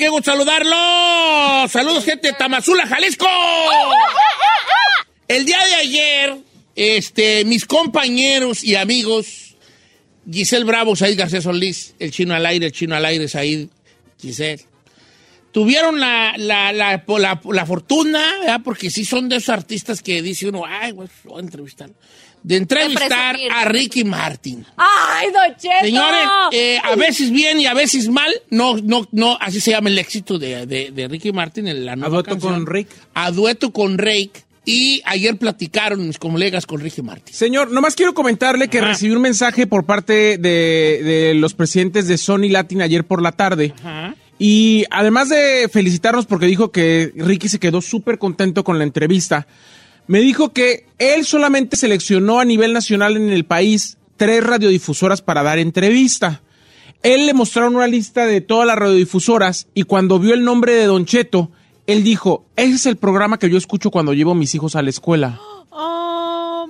Qué gusto saludarlos. Saludos, gente de Tamazula, Jalisco. El día de ayer, este, mis compañeros y amigos, Giselle Bravo, Said García Solís, el chino al aire, el chino al aire, Said, Giselle, tuvieron la, la, la, fortuna, porque sí son de esos artistas que dice uno, ay, güey, voy a entrevistar, de entrevistar a Ricky Martin. ¡Ay, Don Cheto! Señores, eh, a veces bien y a veces mal, no, no, no, así se llama el éxito de, de- de Ricky Martin, en la nueva dueto canción. con Rick. A dueto con Rick. Y ayer platicaron mis colegas con Ricky Martin. Señor, nomás quiero comentarle que Ajá. recibí un mensaje por parte de, de los presidentes de Sony Latin ayer por la tarde. Ajá. Y además de felicitarnos porque dijo que Ricky se quedó súper contento con la entrevista, me dijo que él solamente seleccionó a nivel nacional en el país tres radiodifusoras para dar entrevista. Él le mostraron una lista de todas las radiodifusoras y cuando vio el nombre de Don Cheto, él dijo, ese es el programa que yo escucho cuando llevo a mis hijos a la escuela.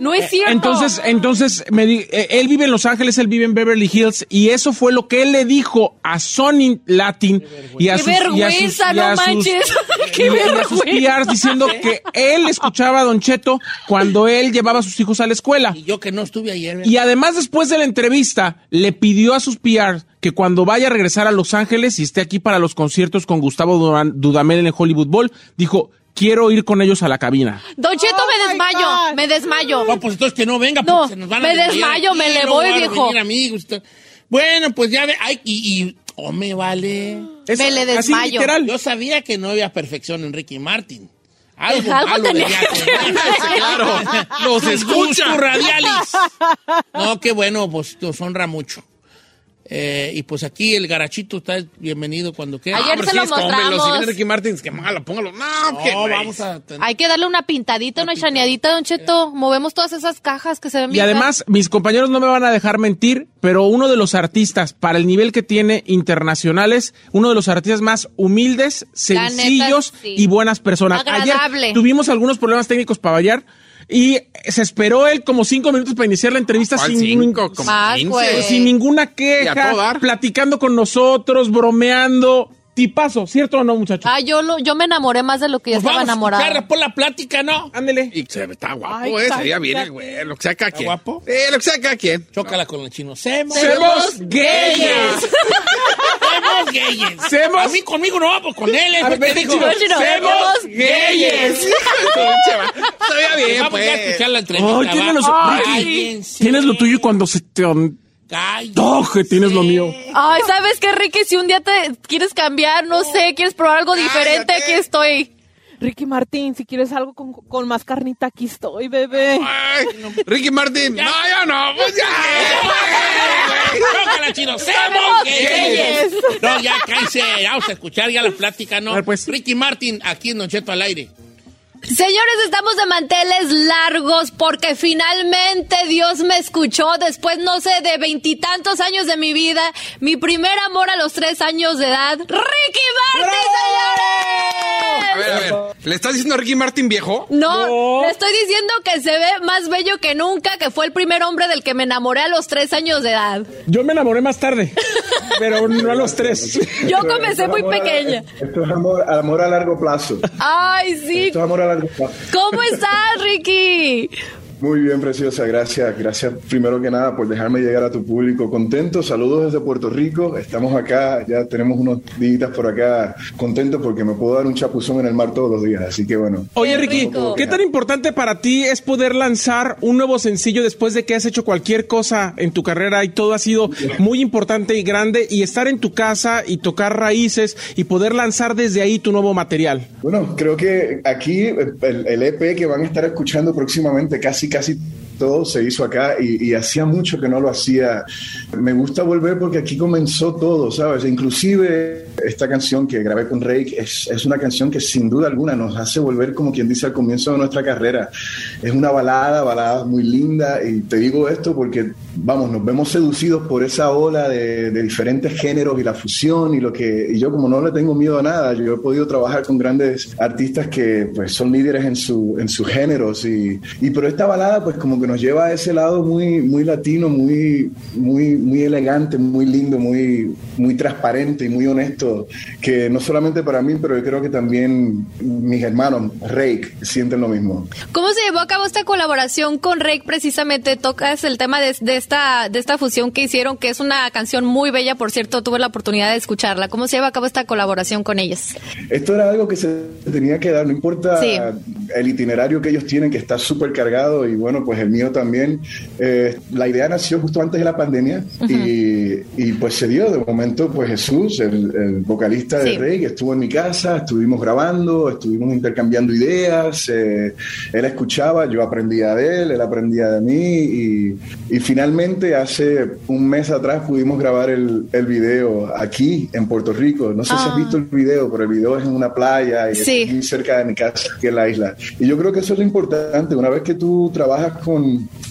No es cierto. Entonces, entonces me di- eh, él vive en Los Ángeles, él vive en Beverly Hills y eso fue lo que él le dijo a Sony Latin y a ¡Qué sus y a sus- vergüenza, y a no sus- manches! ¡Qué y a sus! PRs diciendo que él escuchaba a Don Cheto cuando él llevaba a sus hijos a la escuela. Y yo que no estuve ayer. ¿verdad? Y además después de la entrevista le pidió a sus PRs que cuando vaya a regresar a Los Ángeles y esté aquí para los conciertos con Gustavo Duran- Dudamel en el Hollywood Bowl, dijo, quiero ir con ellos a la cabina. Don Cheto, me desmayo, me desmayo. No, pues entonces que no venga, No, porque se nos van a me desmayo, aquí, me le voy, van a viejo. amigos, esto- Bueno, pues ya ve, ay, y, y, oh, me vale. Es Me le así desmayo. literal. Yo sabía que no había perfección en Ricky Martin. Algo, Algo malo tenía debía que. Claro, los escucha. Gusto radialis. No, qué bueno, pues nos honra mucho. Eh, y pues aquí el garachito está bienvenido cuando quiera. Ayer Ah, se lo sí, hombre, mostramos. hijos de Ricky Martin, que malo, póngalo. No, No, vamos a... tener- Hay que darle una pintadita, una chaneadita, Don Cheto. Movemos todas esas cajas que se ven Y bien. además, mis compañeros no me van a dejar mentir, pero uno de los artistas, para el nivel que tiene internacionales, uno de los artistas más humildes, neta, sencillos sí. y buenas personas. Agradable. Ayer tuvimos algunos problemas técnicos para variar y se esperó él como cinco minutos para iniciar la entrevista ¿Cuál sin, cinco? Como Más, 15. güey. sin ninguna queja, platicando con nosotros, bromeando. Tipazo, ¿cierto o no, muchachos? Ah, yo, lo, yo me enamoré más de lo que ya Pues estaba vamos a enamorada. escuchar por la plática, ¿no? Ándele. Y se está guapo, Ay, eh. Sería bien cállate. el güey. Lo que sea cada quien. guapo? Eh, lo que sea cada quien. Chócala con el chino. Semos. ¡Semos gayes! Semos gayes. Semos- A mí conmigo no, pues con él. A ver, Es porque digo, chino. chino. ¡Semos gayes. gayes! Estaría bien, Vamos a escuchar pues. la entrevista. Ay, los- tienes lo tuyo y cuando se te... Cállense. Toje, tienes lo mío. Ay, ¿sabes qué, Ricky? Si un día te quieres cambiar, no sé, quieres probar algo diferente, Cállate. aquí estoy. Ricky Martín, si quieres algo con, con más carnita, aquí estoy, bebé. Ay, Ricky Martin. No, ya no. Pues ya. Chino. No, ya cállese. Vamos a escuchar ya la plática, ¿no? A ver, pues. Ricky Martin, aquí en Don Cheto al aire. Señores, estamos de manteles largos porque finalmente Dios me escuchó después, no sé, de veintitantos años de mi vida. Mi primer amor a los tres años de edad. ¡Ricky Martin, A ver, a señores! ver. ¿Le estás diciendo a Ricky Martin viejo? No, No. le estoy diciendo que se ve más bello que nunca, que fue el primer hombre del que me enamoré a los tres años de edad. Yo me enamoré más tarde, pero no a los tres. Yo comencé esto es muy a- pequeña. esto es amor, amor a largo plazo. Ay, sí. Esto es amor a ¿Cómo estás, Ricky? Muy bien, preciosa, gracias. Gracias primero que nada por dejarme llegar a tu público. Contento, saludos desde Puerto Rico. Estamos acá, ya tenemos unos días por acá. Contento porque me puedo dar un chapuzón en el mar todos los días. Así que bueno. Oye, Ricky. ¿qué tan importante para ti es poder lanzar un nuevo sencillo después de que has hecho cualquier cosa en tu carrera y todo ha sido muy importante y grande y estar en tu casa y tocar raíces y poder lanzar desde ahí tu nuevo material? Bueno, creo que aquí el, el EP que van a estar escuchando próximamente, casi, casi todo se hizo acá y, y hacía mucho que no lo hacía. Me gusta volver porque aquí comenzó todo, ¿sabes? Inclusive esta canción que grabé con Rake es, es una canción que sin duda alguna nos hace volver, como quien dice, al comienzo de nuestra carrera. Es una balada, balada muy linda y te digo esto porque, vamos, nos vemos seducidos por esa ola de, de diferentes géneros y la fusión y lo que, y yo como no le tengo miedo a nada, yo he podido trabajar con grandes artistas que pues son líderes en, su, en sus géneros y, y pero esta balada pues como que nos lleva a ese lado muy, muy latino, muy, muy, muy elegante, muy lindo, muy, muy transparente y muy honesto, que no solamente para mí, pero yo creo que también mis hermanos, Rake, sienten lo mismo. ¿Cómo se llevó a cabo esta colaboración con Rake? Precisamente tocas el tema de, de esta, de esta fusión que hicieron, que es una canción muy bella, por cierto, tuve la oportunidad de escucharla. ¿Cómo se lleva a cabo esta colaboración con ellos? Esto era algo que se tenía que dar, no importa Sí. el itinerario que ellos tienen, que está súper cargado, y bueno, pues el mío también. Eh, la idea nació justo antes de la pandemia y, y, pues se dio. De momento, pues Jesús, el, el vocalista de Sí. Rey, estuvo en mi casa, estuvimos grabando, estuvimos intercambiando ideas, eh, él escuchaba, yo aprendía de él, él aprendía de mí y, y finalmente hace un mes atrás pudimos grabar el, el video aquí en Puerto Rico. No sé si Ah. has visto el video, pero el video es en una playa y Sí. es muy cerca de mi casa, que es la isla. Y yo creo que eso es lo importante. Una vez que tú trabajas con,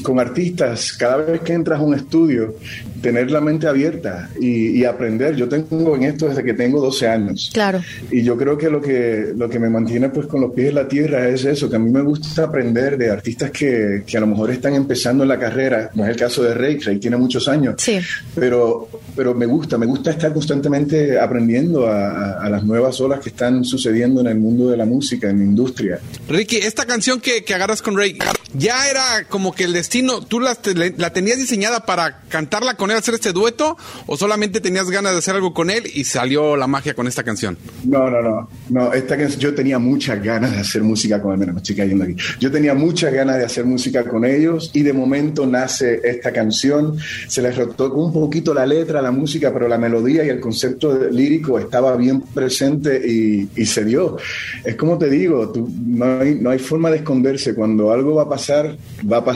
con artistas, cada vez que entras a un estudio, tener la mente abierta y, y aprender. Yo tengo en esto desde que tengo 12 años. Claro. Y yo creo que lo que lo que me mantiene pues con los pies en la tierra es eso, que a mí me gusta aprender de artistas que, que a lo mejor están empezando en la carrera. No es el caso de Rey, Rey tiene muchos años. Sí. Pero, pero me gusta, me gusta estar constantemente aprendiendo a, a- a las nuevas olas que están sucediendo en el mundo de la música, en la industria. Ricky, esta canción que, que agarras con Ray, ¿ya era como que el destino, tú la, la tenías diseñada para cantarla con él, hacer este dueto, o solamente tenías ganas de hacer algo con él y salió la magia con esta canción? No, no, no. No, esta canción, yo tenía muchas ganas de hacer música con él. Mira, me estoy cayendo aquí. Yo tenía muchas ganas de hacer música con ellos y de momento nace esta canción. Se les retocó un poquito la letra, la música, pero la melodía y el concepto lírico estaba bien presente y, y se dio. Es como te digo, tú- no, hay, no hay forma de esconderse. Cuando algo va a pasar, va a pasar.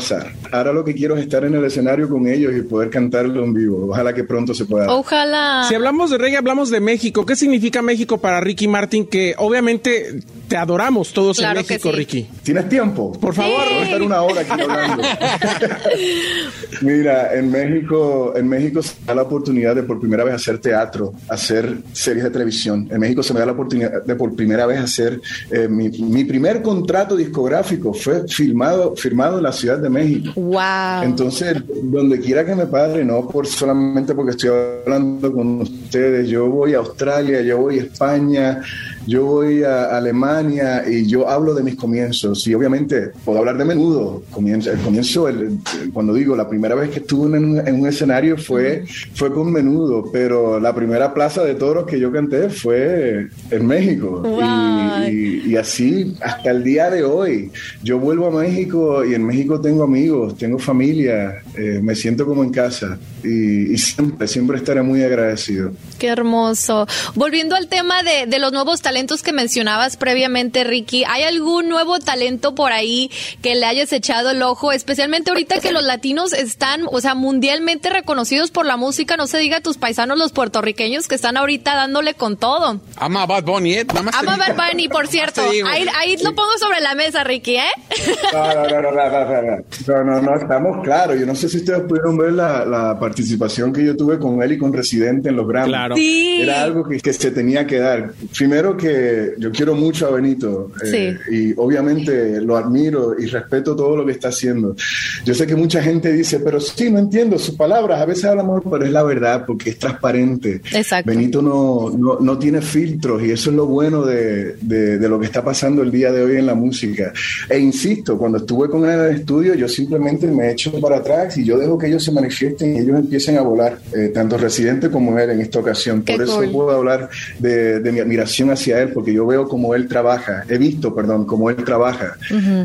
Ahora lo que quiero es estar en el escenario con ellos y poder cantarlo en vivo. Ojalá que pronto se pueda. Ojalá. Si hablamos de reggae, hablamos de México. ¿Qué significa México para Ricky Martin? Que obviamente te adoramos todos Claro en México, sí. Ricky. ¿Tienes tiempo? Por favor. Voy a estar una hora aquí hablando. Mira, en México, en México se da la oportunidad de por primera vez hacer teatro, hacer series de televisión. En México se me da la oportunidad de por primera vez hacer eh, mi, mi primer contrato discográfico fue filmado, firmado en la Ciudad de México. Wow. Entonces, donde quiera que me padre, no por solamente porque estoy hablando con ustedes, yo voy a Australia, yo voy a España, yo voy a Alemania y yo hablo de mis comienzos. Y obviamente puedo hablar de menudo. Comienzo, el comienzo, el- cuando digo la primera vez que estuve en un, en un escenario fue, fue con menudo, pero la primera plaza de toros que yo canté fue en México. Y- Guay. y, y así hasta el día de hoy. Yo vuelvo a México y en México tengo amigos, tengo familia, eh, me siento como en casa y, y siempre, siempre estaré muy agradecido. Qué hermoso. Volviendo al tema de, de los nuevos talentos talentos que mencionabas previamente, Ricky, ¿hay algún nuevo talento por ahí que le hayas echado el ojo? Especialmente ahorita que los latinos están, o sea, mundialmente reconocidos por la música, no se diga a tus paisanos los puertorriqueños que están ahorita dándole con todo. Ama Bad Bunny, ¿eh? Nada más Ama Bad Bunny, por cierto. Ahí, ahí lo pongo sobre la mesa, Ricky, ¿eh? No, no, no, no, no, no, no, estamos claros. Yo no sé si ustedes pudieron ver la, la participación que yo tuve con él y con Residente en los Grammy. Claro. Sí. Era algo que, que se tenía que dar. Primero que yo quiero mucho a Benito eh, y obviamente lo admiro y respeto todo lo que está haciendo. Yo sé que mucha gente dice, pero sí, no entiendo sus palabras, a veces habla amor, pero es la verdad porque es transparente. Exacto. Benito no, no, no tiene filtros y eso es lo bueno de, de, de lo que está pasando el día de hoy en la música. E insisto, cuando estuve con él en el estudio, yo simplemente me echo para atrás y yo dejo que ellos se manifiesten y ellos empiecen a volar, eh, tanto Residente como él en esta ocasión. Qué Por eso cool. puedo hablar de, de mi admiración hacia él, porque yo veo cómo él trabaja, he visto, perdón, cómo él trabaja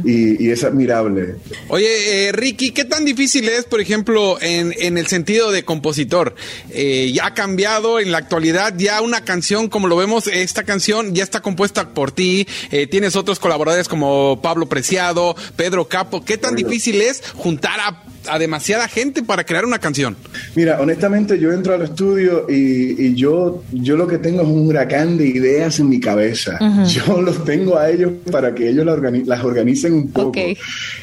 y, y es admirable. Oye, eh, Ricky, ¿qué tan difícil es, por ejemplo, en, en el sentido de compositor? Eh, ya ha cambiado en la actualidad, ya una canción, como lo vemos, esta canción ya está compuesta por ti, eh, tienes otros colaboradores como Pablo Preciado, Pedro Capo. ¿Qué tan difícil es juntar a, a demasiada gente para crear una canción? Mira, honestamente yo entro al estudio y, y yo, yo lo que tengo es un huracán de ideas en mi cabeza. Yo los tengo a ellos para que ellos la organi- las organicen un poco.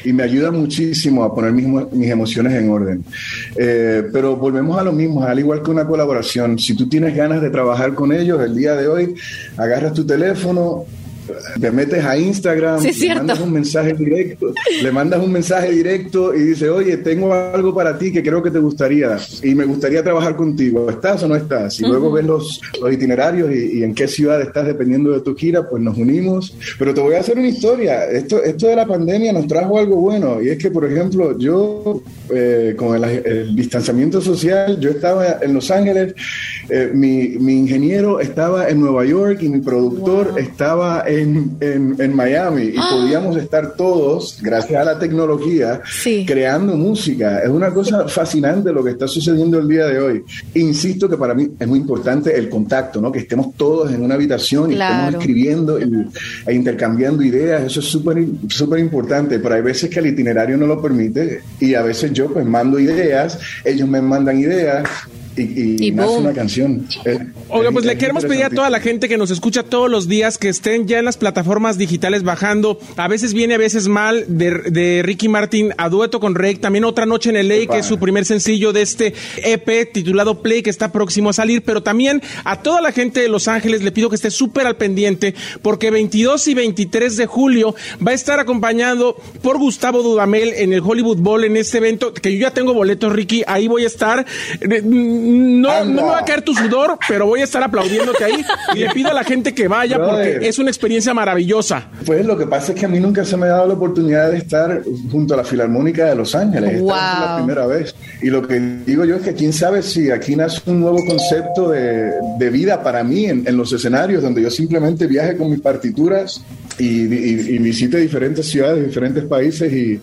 Y me ayuda muchísimo a poner mis, mo- mis emociones en orden. Eh, pero volvemos a lo mismo, al igual que una colaboración. Si tú tienes ganas de trabajar con ellos el día de hoy, agarras tu teléfono, te metes a Instagram, Sí, le cierto. mandas un mensaje directo, le mandas un mensaje directo y dice, oye, tengo algo para ti que creo que te gustaría y me gustaría trabajar contigo. ¿Estás o no estás? Y luego ves los, los itinerarios y, y en qué ciudad estás dependiendo de tu gira, pues nos unimos. Pero te voy a hacer una historia. Esto, esto de la pandemia nos trajo algo bueno y es que, por ejemplo, yo eh, con el, el distanciamiento social, yo estaba en Los Ángeles, eh, mi, mi ingeniero estaba en Nueva York y mi productor estaba en, en, en Miami y podíamos estar todos, gracias a la tecnología, Sí. creando música. Es una cosa fascinante lo que está sucediendo el día de hoy. Insisto que para mí es muy importante el contacto, ¿no? que estemos todos en una habitación y Claro. estemos escribiendo y- e intercambiando ideas. Eso es súper súper importante, pero hay veces que el itinerario no lo permite y a veces yo pues mando ideas, ellos me mandan ideas. Y, y Y nace boom. una canción. Es- Oiga, es- pues le es queremos pedir a toda la gente que nos escucha todos los días que estén ya en las plataformas digitales bajando. A veces viene, a veces mal, de, de Ricky Martin a dueto con Rake. También Otra Noche en LA, que es su primer sencillo de este EP titulado Play, que está próximo a salir. Pero también a toda la gente de Los Ángeles le pido que esté súper al pendiente, porque 22 y 23 de julio va a estar acompañado por Gustavo Dudamel en el Hollywood Bowl en este evento, que yo ya tengo boletos, Ricky. Ahí voy a estar. Eh, No, no me va a caer tu sudor, pero voy a estar aplaudiéndote ahí. Y le pido a la gente que vaya porque es una experiencia maravillosa. Pues lo que pasa es que a mí nunca se me ha dado la oportunidad de estar junto a la Filarmónica de Los Ángeles. Esta Wow. es la primera vez. Y lo que digo yo es que quién sabe si aquí nace un nuevo concepto de, de vida para mí en, en los escenarios, donde yo simplemente viaje con mis partituras y, y- y visite diferentes ciudades, diferentes países. Y,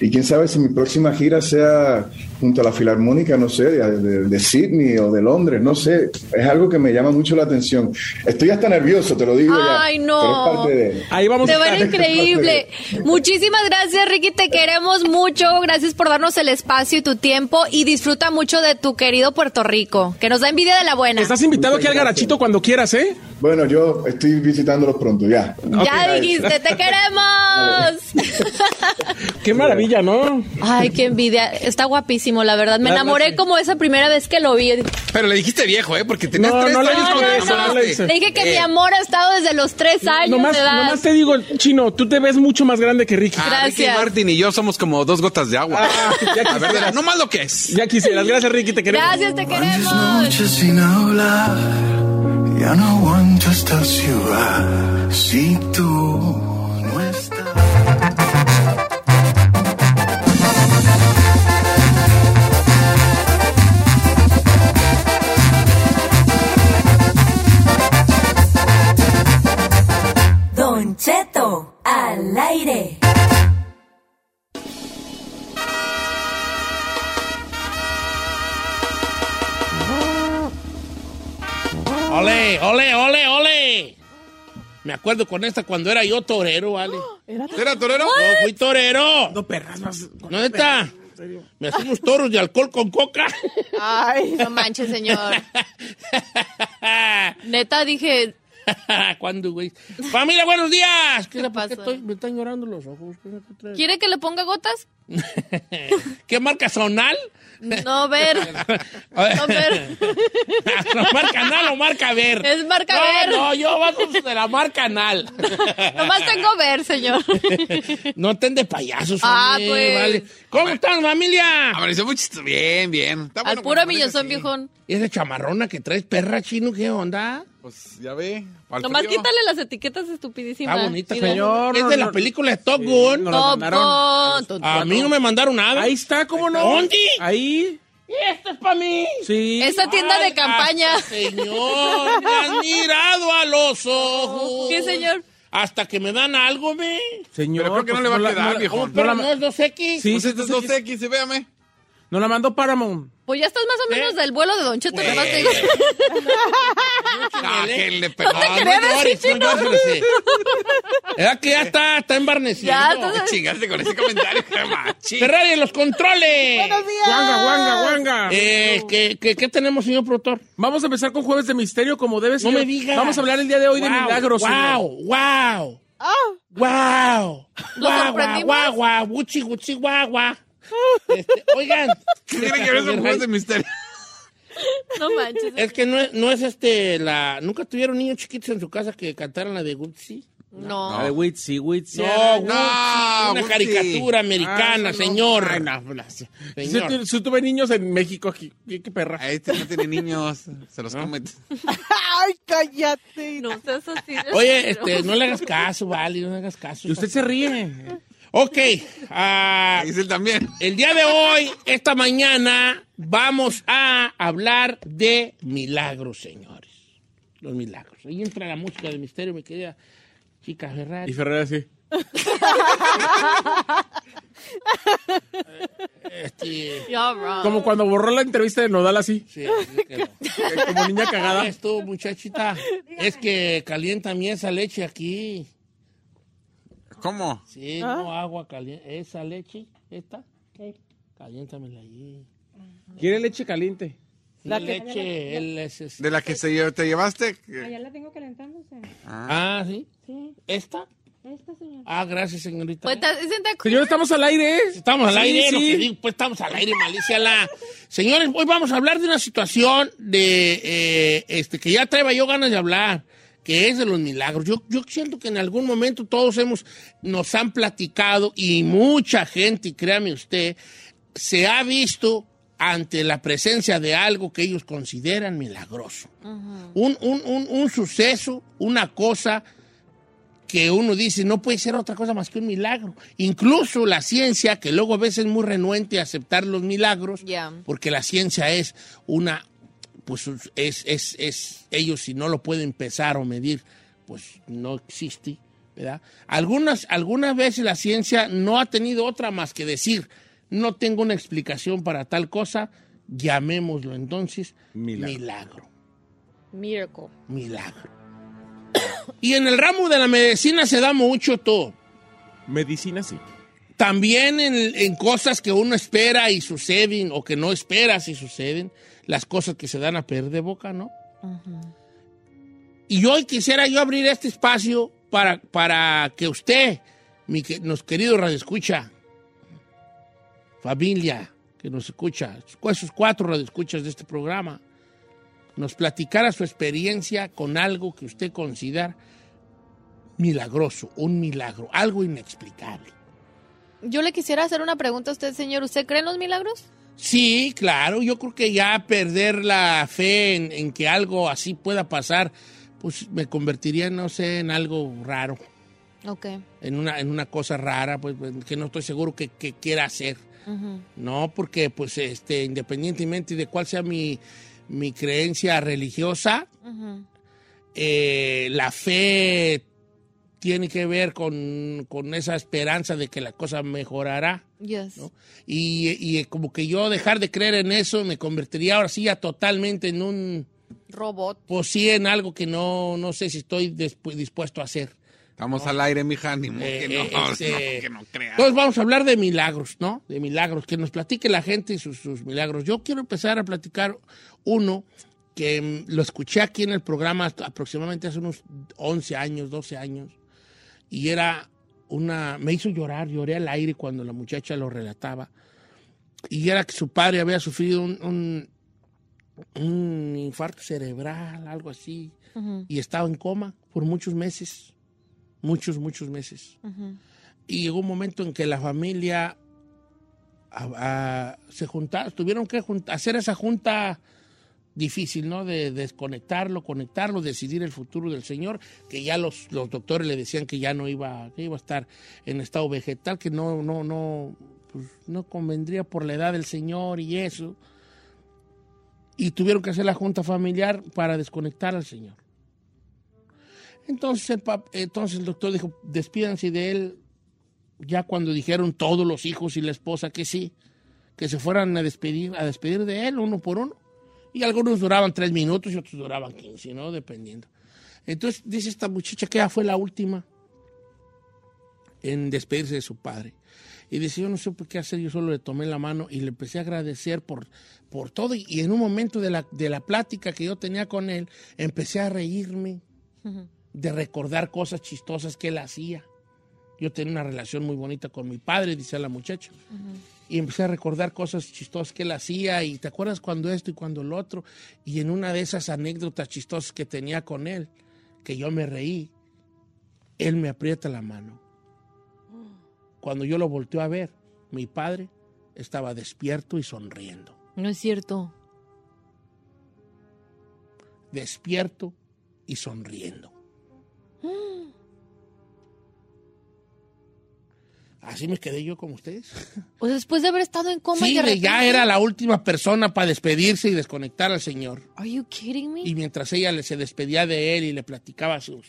y quién sabe si mi próxima gira sea junto a la Filarmónica, no sé, de, de- de Sydney o de Londres, no sé. Es algo que me llama mucho la atención. Estoy hasta nervioso, te lo digo ya. Ay, no. pero es parte de- Ahí vamos Te a va a ir estar. increíble. Muchísimas gracias, Ricky. Te queremos mucho. Gracias por darnos el espacio y tu tiempo. Y disfruta mucho de tu querido Puerto Rico, que nos da envidia de la buena. Estás invitado aquí al garachito cuando quieras, ¿eh? Bueno, yo estoy visitándolos pronto, ya. Ya dijiste, te queremos. Qué maravilla, ¿no? Ay, qué envidia. Está guapísimo, la verdad. Me La enamoré verdad, sí. como esa primera vez que lo vi. Pero le dijiste viejo, ¿eh? Porque tenías No, tres no le años te eso, no le dije que Eh, mi amor ha estado desde los tres años Nomás, de edad. nomás te digo, Chino, tú te ves mucho más grande que Ricky. ah, Ricky Gracias. Martin y yo somos como dos gotas de agua. Ah, verdad, quisieras. no más lo que es. Ya quisieras. Gracias, Ricky, te queremos. Gracias, te queremos. noches sin hablar, ya no aguanto esta ciudad si tú Don Cheto, al aire. ¡Ole, ole, ole, ole! Me acuerdo con esta cuando era yo torero, ¿vale? ¿Era torero? Yo fui torero. No, perras, vas- ¿Dónde está? Me hacía unos toros de alcohol con coca. Ay, No manches, señor. Neta, dije, ¿Cuándo, güey? Familia, buenos días. ¿Qué, ¿Qué le pasa? Estoy- me están llorando los ojos. ¿Quiere que le ponga gotas? ¿Qué marca sonal? No, ver. No, ver. ¿No marca anal o marca ver? Es marca no, ver. No, yo bajo de la marca anal. Nomás tengo ver, señor. No estén de payasos, Ah, hombre, pues. vale. ¿Cómo están, familia? Amaneció muy chistoso. Bien, bien. Está Al bueno puro millonzón, viejón. ¿Y esa chamarrona que traes, perra chino, qué onda? Pues ya ve. Nomás frío. quítale las etiquetas estupidísimas. Está bonita, Mira. señor. Es no, de la no. película de Top Gun. la Top mandaron. Gun. A mí no me mandaron nada. Ahí está, ¿cómo no? ¿Dónde? Ahí. ¿Y esto es para mí? Sí. Esta tienda de campaña. Señor, me han mirado a los ojos. ¿Qué, señor? Hasta que me dan algo, me. Señor. Pero creo que no le va a quedar, la- viejo. ¿Cómo, pero la- no es 2X? Sí, Pues sí, este es sí, 2X, y véame. Nos la mandó Paramount. Pues ya estás más o menos ¿Eh? del vuelo de Don Cheto. Nomás te digo. Ah, que le No, pegó. no llores, no llores, sí. Es que ya está, está embarnecido. Ya, entonces- Chingaste con ese comentario, qué. Ferrari en los controles. Guanga, guanga, guanga. Eh, ¿qué, qué, qué tenemos, señor productor? Vamos a empezar con Jueves de Misterio, como debe ser. No me digas. Vamos a hablar el día de hoy de Wow, milagros. Wow, señor. wow. Ah, Wow. Guau, guau, guchi, guchi, guau, guau. Este, oigan. ¿Qué tiene que ver con juegos de misterio? No manches. Es que no es, no es este, la... ¿Nunca tuvieron niños chiquitos en su casa que cantaran la de Gucci? No. La de Witsi, Witsi. No, Gucci, No, una caricatura Ah, americana, eso no. señor. Ay, no, no, sí. Señor. Sí tuve niños en México aquí. Qué, qué perra. Este no tiene niños, se los come. ay, cállate. No seas así. Oye, este, no le hagas caso, vale, no le hagas caso. Y usted se ríe. Ok, ah, también. el día de hoy, esta mañana, vamos a hablar de milagros, señores. Los milagros. Ahí entra la música de misterio, mi querida chica Ferrari. Y Ferrer así. Este. Como cuando borró la entrevista de Nodal así. sí, así quedó. Como niña cagada. Esto, muchachita, es que calienta mi esa leche aquí. ¿Cómo? Sí, no agua caliente. Esa leche, esta, caliéntamela allí. Quiere leche caliente. La leche, él es, es- ¿De la que se te llevaste? Allá la tengo calentándose. Ah, ¿sí? Sí, ¿Esta? esta señora. Ah, gracias, señorita. Pues, ¿te- siente- Señor, estamos al aire, ¿eh? Estamos al Sí, aire, lo sí. que digo, pues estamos al aire, malicia la. Señores, hoy vamos a hablar de una situación de eh, este que ya traía yo ganas de hablar, que es de los milagros. Yo, yo siento que en algún momento todos hemos, nos han platicado y mucha gente, y créame usted, se ha visto ante la presencia de algo que ellos consideran milagroso. un, un- un- un suceso, una cosa que uno dice no puede ser otra cosa más que un milagro. Incluso la ciencia, que luego a veces es muy renuente a aceptar los milagros, porque la ciencia es una, pues es, es, es, ellos si no lo pueden pesar o medir, pues no existe, ¿verdad? Algunas, algunas veces la ciencia no ha tenido otra más que decir, no tengo una explicación para tal cosa, llamémoslo entonces Milagro. milagro Miracle. milagro. Y en el ramo de la medicina se da mucho todo. Medicina, sí. También en, en cosas que uno espera y suceden o que no espera si suceden, las cosas que se dan a perder de boca, ¿no? Y hoy quisiera yo abrir este espacio para, para que usted, mi que, nos querido Radio Escucha, familia que nos escucha, esos cuatro radioescuchas de este programa, nos platicara su experiencia con algo que usted considera milagroso, un milagro, algo inexplicable. Yo le quisiera hacer una pregunta a usted, señor. ¿Usted cree en los milagros? Sí, claro, yo creo que ya perder la fe en, en que algo así pueda pasar, pues me convertiría, no sé, en algo raro, Ok. en una, en una cosa rara, pues que no estoy seguro que, que quiera hacer. No, porque pues este, independientemente de cuál sea mi, mi creencia religiosa, eh, la fe tiene que ver con, con esa esperanza de que la cosa mejorará. Yes. ¿no? Y, y como que yo dejar de creer en eso me convertiría ahora sí ya totalmente en un, Robot. pues sí, en algo que no, no sé si estoy despu- dispuesto a hacer. Estamos al aire, mija, ni modo Eh, que no, eh, no, este- que no creas. Entonces vamos a hablar de milagros, ¿no? De milagros, que nos platique la gente sus, sus milagros. Yo quiero empezar a platicar uno que mm, lo escuché aquí en el programa aproximadamente hace unos 11 años, 12 años, y era una, me hizo llorar, lloré al aire cuando la muchacha lo relataba, y era que su padre había sufrido un, un, un infarto cerebral, algo así, y estaba en coma por muchos meses, muchos, muchos meses. Y llegó un momento en que la familia a- a- se juntaron, tuvieron que junta- hacer esa junta difícil, ¿no? De desconectarlo, conectarlo, decidir el futuro del señor, que ya los, los doctores le decían que ya no iba, que iba a estar en estado vegetal, que no, no, no, pues, no convendría por la edad del señor y eso. Y tuvieron que hacer la junta familiar para desconectar al señor. Entonces el, pap- entonces el doctor dijo, despídanse de él, ya cuando dijeron todos los hijos y la esposa que sí, que se fueran a despedir, a despedir de él uno por uno. Y algunos duraban tres minutos y otros duraban quince, ¿no? Dependiendo. Entonces dice esta muchacha que ella fue la última en despedirse de su padre. Y dice, yo no sé por qué hacer, yo solo le tomé la mano y le empecé a agradecer por, por todo. Y, y en un momento de la, de la plática que yo tenía con él, empecé a reírme de recordar cosas chistosas que él hacía. Yo tenía una relación muy bonita con mi padre, dice la muchacha. Y empecé a recordar cosas chistosas que él hacía. Y te acuerdas cuando esto y cuando lo otro. Y en una de esas anécdotas chistosas que tenía con él, que yo me reí, él me aprieta la mano. Cuando yo lo volteo a ver, mi padre estaba despierto y sonriendo. No es cierto. Despierto y sonriendo. Así me quedé yo como ustedes. O sea, después de haber estado en coma y Sí, de de- ya repente- era la última persona para despedirse y desconectar al Señor. Are you kidding me? Y mientras ella se despedía de él y le platicaba sus...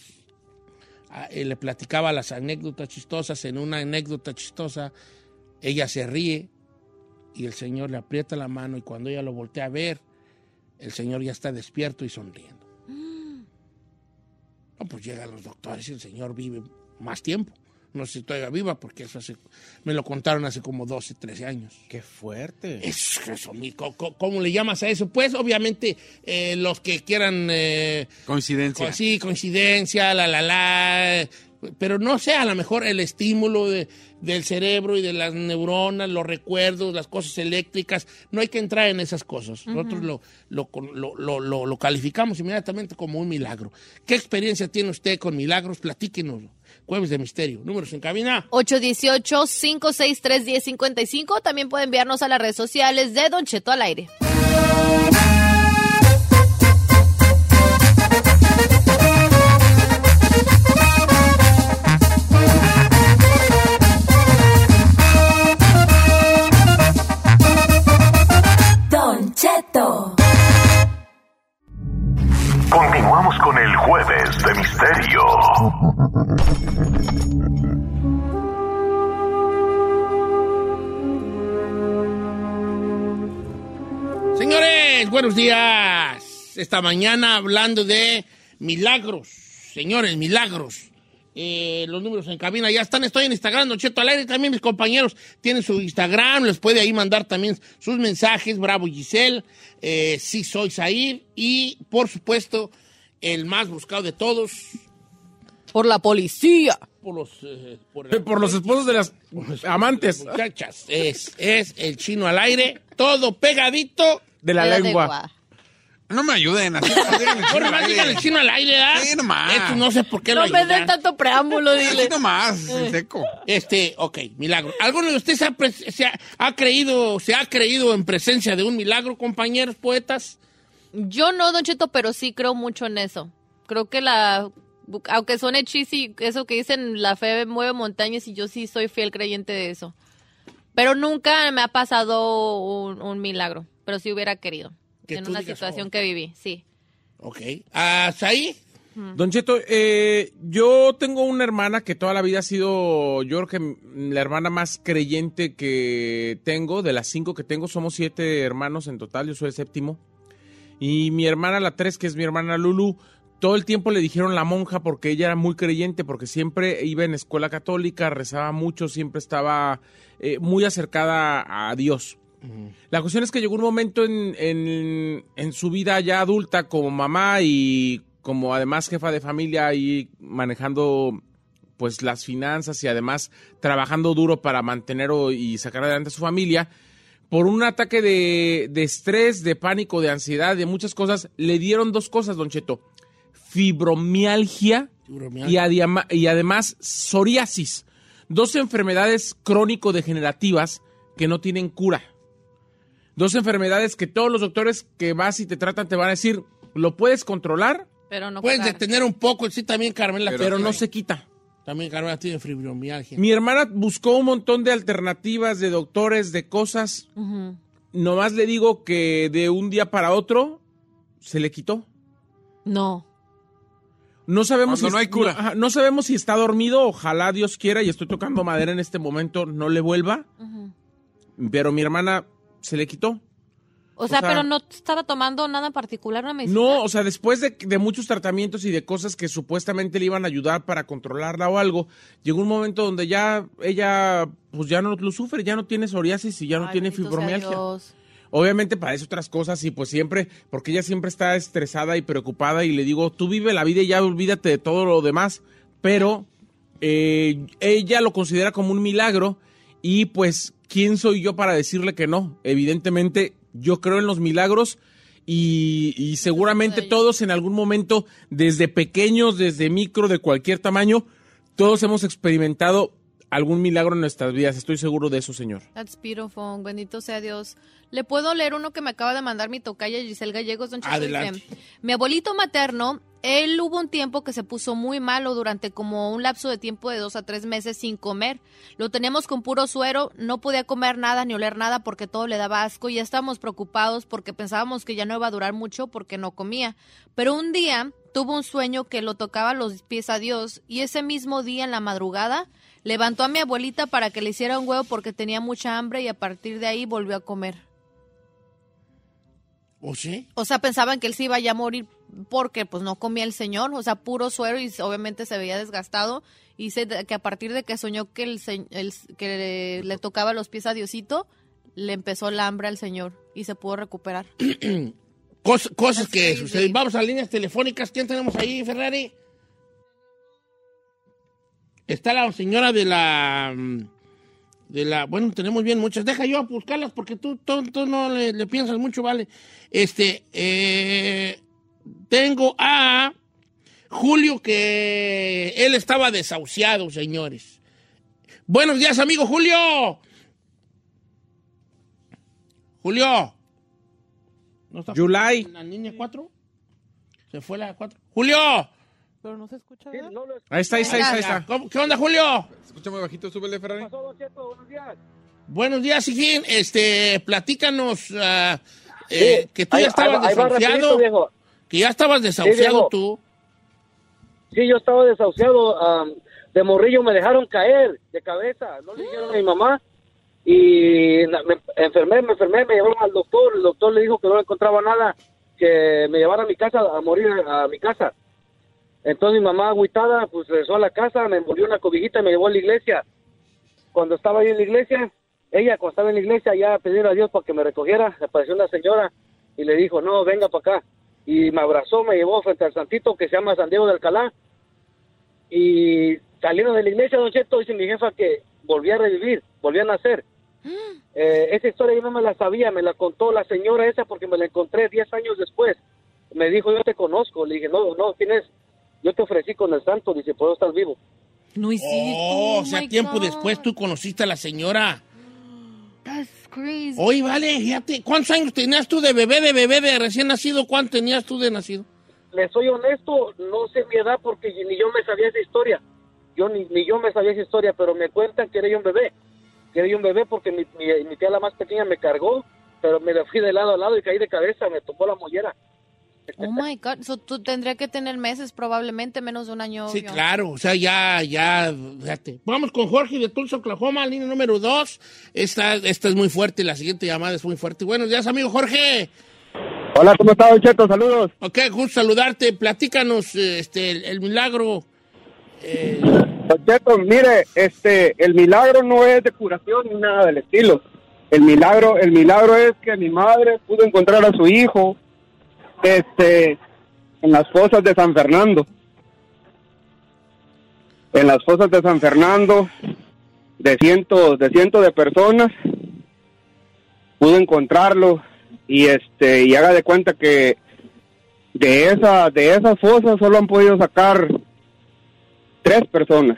eh, le platicaba las anécdotas chistosas, en una anécdota chistosa, ella se ríe y el Señor le aprieta la mano y cuando ella lo voltea a ver, el Señor ya está despierto y sonriendo. No, pues llegan los doctores y el Señor vive más tiempo. No sé si todavía viva porque eso hace- me lo contaron hace como 12, 13 años. Qué fuerte. Es eso, mi- co- co- ¿cómo le llamas a eso? Pues obviamente eh, los que quieran... eh, Coincidencia. co- sí, coincidencia, la, la, la... Pero no sé, a lo mejor el estímulo de- del cerebro y de las neuronas, los recuerdos, las cosas eléctricas, no hay que entrar en esas cosas. Nosotros lo, lo, lo, lo- lo- lo calificamos inmediatamente como un milagro. ¿Qué experiencia tiene usted con milagros? Platíquenos. Jueves de Misterio. Números en cabina. 818-563-1055. También puede enviarnos a las redes sociales de Don Cheto al aire. Don Cheto. Continuamos con el Jueves de Misterio. Señores, buenos días. Esta mañana hablando de milagros. Señores, milagros. Eh, los números en cabina ya están. Estoy en Instagram, Don Cheto al aire. También mis compañeros tienen su Instagram. Les puede ahí mandar también sus mensajes. Bravo Giselle. Eh, sí, soy Zair. Y, por supuesto, el más buscado de todos. Por la policía. Por los, eh, por, Por los esposos de las amantes. muchachas. Es, es el chino al aire. Todo pegadito. De la lengua. gua- No me ayuden, así no al más aire. digan el chino al aire, ¿verdad? Sí, nomás. Esto no sé por qué No lo me ayudan. den tanto preámbulo, dile. Así nomás, en seco. Este, ok, milagro. ¿Alguno de ustedes ha, se ha, ha creído, se ha creído en presencia de un milagro, compañeros poetas? Yo no, Don Cheto, pero sí creo mucho en eso. Creo que la. Aunque suene cheesy, eso que dicen, la fe mueve montañas y yo sí soy fiel creyente de eso. Pero nunca me ha pasado un, un milagro, pero sí hubiera querido. Que en tú una digas, situación oh. que viví, sí. Ok. ¿Hasta ahí? Don Cheto, eh, yo tengo una hermana que toda la vida ha sido, yo creo que la hermana más creyente que tengo, de las cinco que tengo, somos siete hermanos en total, yo soy el séptimo. Y mi hermana, la tres, que es mi hermana Lulu, todo el tiempo le dijeron la monja porque ella era muy creyente, porque siempre iba en escuela católica, rezaba mucho, siempre estaba eh, muy acercada a Dios. La cuestión es que llegó un momento en, en- en su vida ya adulta como mamá y como además jefa de familia y manejando pues las finanzas y además trabajando duro para mantener y sacar adelante a su familia. Por un ataque de, de estrés, de pánico, de ansiedad, de muchas cosas, le dieron dos cosas, Don Cheto. Fibromialgia y, y además psoriasis. Dos enfermedades crónico-degenerativas que no tienen cura. Dos enfermedades que todos los doctores que vas y te tratan te van a decir, lo puedes controlar, Pero no Puedes curar. detener un poco, sí, también Carmela. pero, no se quita. También Carmela tiene fibromialgia. Mi hermana buscó un montón de alternativas, de doctores, de cosas. Ujú. Nomás le digo que de un día para otro se le quitó. No. No sabemos, Cuando si, no hay cura. no sabemos si está dormido, ojalá Dios quiera, y estoy tocando madera en este momento, no le vuelva. Pero mi hermana se le quitó. O sea, sea- pero no estaba tomando nada en particular, una medicina. No, o sea, después de, de muchos tratamientos y de cosas que supuestamente le iban a ayudar para controlarla o algo, llegó un momento donde ya ella, pues ya no lo sufre, ya no tiene psoriasis y ya no Ay, tiene fibromialgia. Obviamente parece otras cosas y pues siempre, porque ella siempre está estresada y preocupada y le digo, tú vive la vida y ya olvídate de todo lo demás, pero eh, ella lo considera como un milagro y pues, ¿quién soy yo para decirle que no? Evidentemente, yo creo en los milagros y, y seguramente todos en algún momento, desde pequeños, desde micro, de cualquier tamaño, todos hemos experimentado algún milagro en nuestras vidas, estoy seguro de eso, señor. That's beautiful. Bendito sea Dios. ¿Le puedo leer uno que me acaba de mandar mi tocaya Giselle Gallegos? Don? Adelante. Mi abuelito materno, él hubo un tiempo que se puso muy malo durante como un lapso de tiempo de dos a tres meses sin comer. Lo teníamos con puro suero, no podía comer nada ni oler nada porque todo le daba asco y ya estábamos preocupados porque pensábamos que ya no iba a durar mucho porque no comía. Pero un día tuvo un sueño que lo tocaba los pies a Dios y ese mismo día en la madrugada levantó a mi abuelita para que le hiciera un huevo porque tenía mucha hambre y a partir de ahí volvió a comer. ¿O sí? O sea, pensaban que él se iba ya a morir porque pues no comía el señor, o sea, puro suero y obviamente se veía desgastado. Y de- que a partir de que soñó que, el, el- que le, le tocaba los pies a Diosito, le empezó el hambre al señor y se pudo recuperar. Cos- cosas que suceden. Vamos a líneas telefónicas. ¿Quién tenemos ahí, Ferrari? Está la señora de la... mm, De la... Bueno, tenemos bien muchas. Deja yo a buscarlas porque tú, tú- tú no le, le piensas mucho, ¿vale? Este... eh, tengo a Julio que él estaba desahuciado, señores. Buenos días, amigo Julio. Julio. ¿No está Yulai. la niña 4? ¿Se fue la 4? ¡Julio! Pero no se escucha. ¿verdad? Ahí está, ahí está, ahí está. ahí está. ¿Cómo- ¿Qué onda, Julio? Escucha muy bajito, súbele, Ferrari. Buenos días, Hijín. Este, platícanos ah, eh, Sí, que tú ahí- ya estabas ahí ahí va desahuciado. Que ya estabas desahuciado viejo. tú. Sí, yo estaba desahuciado. am, de morrillo me dejaron caer de cabeza. No le dijeron a mi mamá. Y me enfermé, me enfermé, me llevaron al doctor. El doctor le dijo que no encontraba nada, que me llevara a mi casa, a morir a mi casa. Entonces mi mamá agüitada, pues regresó a la casa, me envolvió una cobijita y me llevó a la iglesia. Cuando estaba ahí en la iglesia, ella cuando estaba en la iglesia ya pedir a Dios para que me recogiera, apareció una señora y le dijo, no, venga para acá. Y me abrazó, me llevó frente al santito que se llama San Diego de Alcalá. Y saliendo de la iglesia, Don Cheto, dice mi jefa que volví a revivir, volví a nacer. Eh, esa historia yo no me la sabía, me la contó la señora esa porque me la encontré 10 años después. Me dijo, yo te conozco. Le dije, no, no, ¿quién es? Yo te ofrecí con el santo, dice, puedo estar vivo. No es Oh, o sea, tiempo después tú conociste a la señora. That's crazy. Oye, vale, fíjate, ¿cuántos años tenías tú de bebé, de bebé, de recién nacido? ¿Cuánto tenías tú de nacido? Le soy honesto, no sé mi edad porque ni yo me sabía esa historia. Yo ni, ni yo me sabía esa historia, pero me cuentan que era yo un bebé. Que era yo un bebé porque mi, mi, mi tía la más pequeña me cargó, pero me la fui de lado a lado y caí de cabeza, me tocó la mollera. Oh my God. So, tú tendría que tener meses, probablemente menos de un año. Sí, claro, o sea, ya, ya, fíjate. Vamos con Jorge de Tulsa, Oklahoma, línea número dos. Esta, esta es muy fuerte, la siguiente llamada es muy fuerte. Buenos días, amigo Jorge. Hola, ¿cómo está, Don Cheto? Saludos. Ok, gusto saludarte. Platícanos eh, este, el, el milagro. Eh, Don Cheto, mire, este, el milagro no es de curación ni nada del estilo. El milagro, el milagro es que mi madre pudo encontrar a su hijo, este, en las fosas de San Fernando. En las fosas de San Fernando, de cientos, de cientos de personas, pudo encontrarlo y este, y haga de cuenta que de esa, de esas fosas solo han podido sacar tres personas.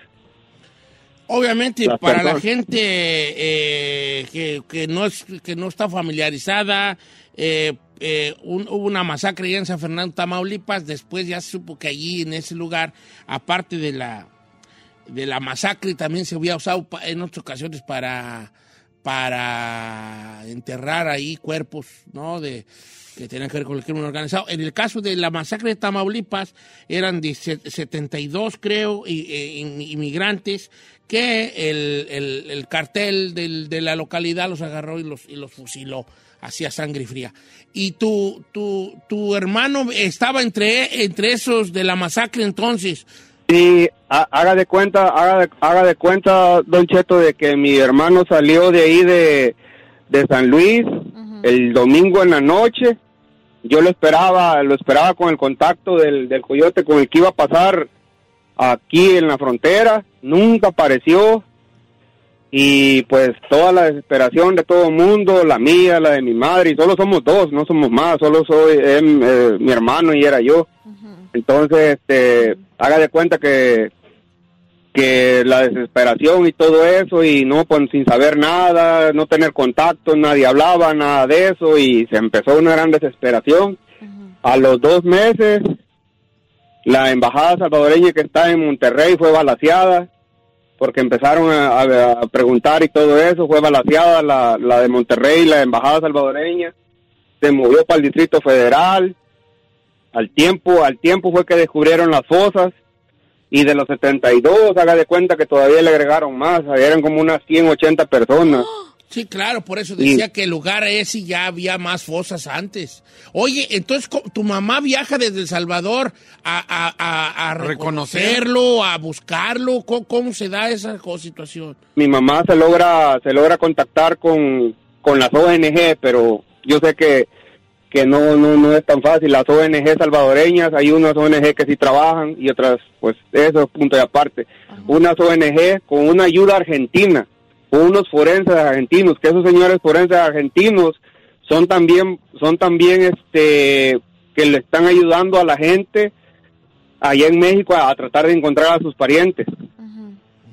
Obviamente, Las para la gente eh, que, que no es, que no está familiarizada, eh, eh, hubo una masacre en San Fernando, Tamaulipas. Después ya se supo que allí, en ese lugar, aparte de la, de la masacre, también se había usado en otras ocasiones para, para enterrar ahí cuerpos, ¿no? De, que tenían que ver con el crimen organizado. En el caso de la masacre de Tamaulipas, eran de se- 72, creo, in- inmigrantes que el, el- el cartel de la localidad los agarró y los, y los fusiló. Hacía sangre fría. Y tu, tu, tu hermano estaba entre, entre esos de la masacre entonces. Sí, ha- haga de cuenta, haga de, haga de cuenta, Don Cheto, de que mi hermano salió de ahí de, de San Luis el domingo en la noche. Yo lo esperaba, lo esperaba con el contacto del, del coyote con el que iba a pasar aquí en la frontera. Nunca apareció. Y pues toda la desesperación de todo el mundo, la mía, la de mi madre, y solo somos dos, no somos más, solo soy em, eh, mi hermano y era yo. Entonces, este, haga de cuenta que, que la desesperación y todo eso, y no, pues sin saber nada, no tener contacto, nadie hablaba, nada de eso, y se empezó una gran desesperación. A los dos meses, la embajada salvadoreña que está en Monterrey fue balaseada, porque empezaron a, a- a preguntar y todo eso, fue balaseada la, la de Monterrey, la embajada salvadoreña, se movió para el Distrito Federal, al tiempo, al tiempo fue que descubrieron las fosas y de los 72, haga de cuenta que todavía le agregaron más, eran como unas 180 personas. Sí, claro, por eso Sí. decía que el lugar ese ya había más fosas antes. Oye, entonces tu mamá viaja desde El Salvador a, a- a- a reconocerlo, a buscarlo. ¿Cómo, cómo se da esa situación? Mi mamá se logra, se logra contactar con, con las ONG, pero yo sé que, que no, no, no es tan fácil. Las ONG salvadoreñas, hay unas ONG que sí trabajan y otras, pues eso es punto de aparte. Unas ONG con una ayuda argentina, unos forenses argentinos, que esos señores forenses argentinos son también, son también este, que le están ayudando a la gente allá en México a, a tratar de encontrar a sus parientes.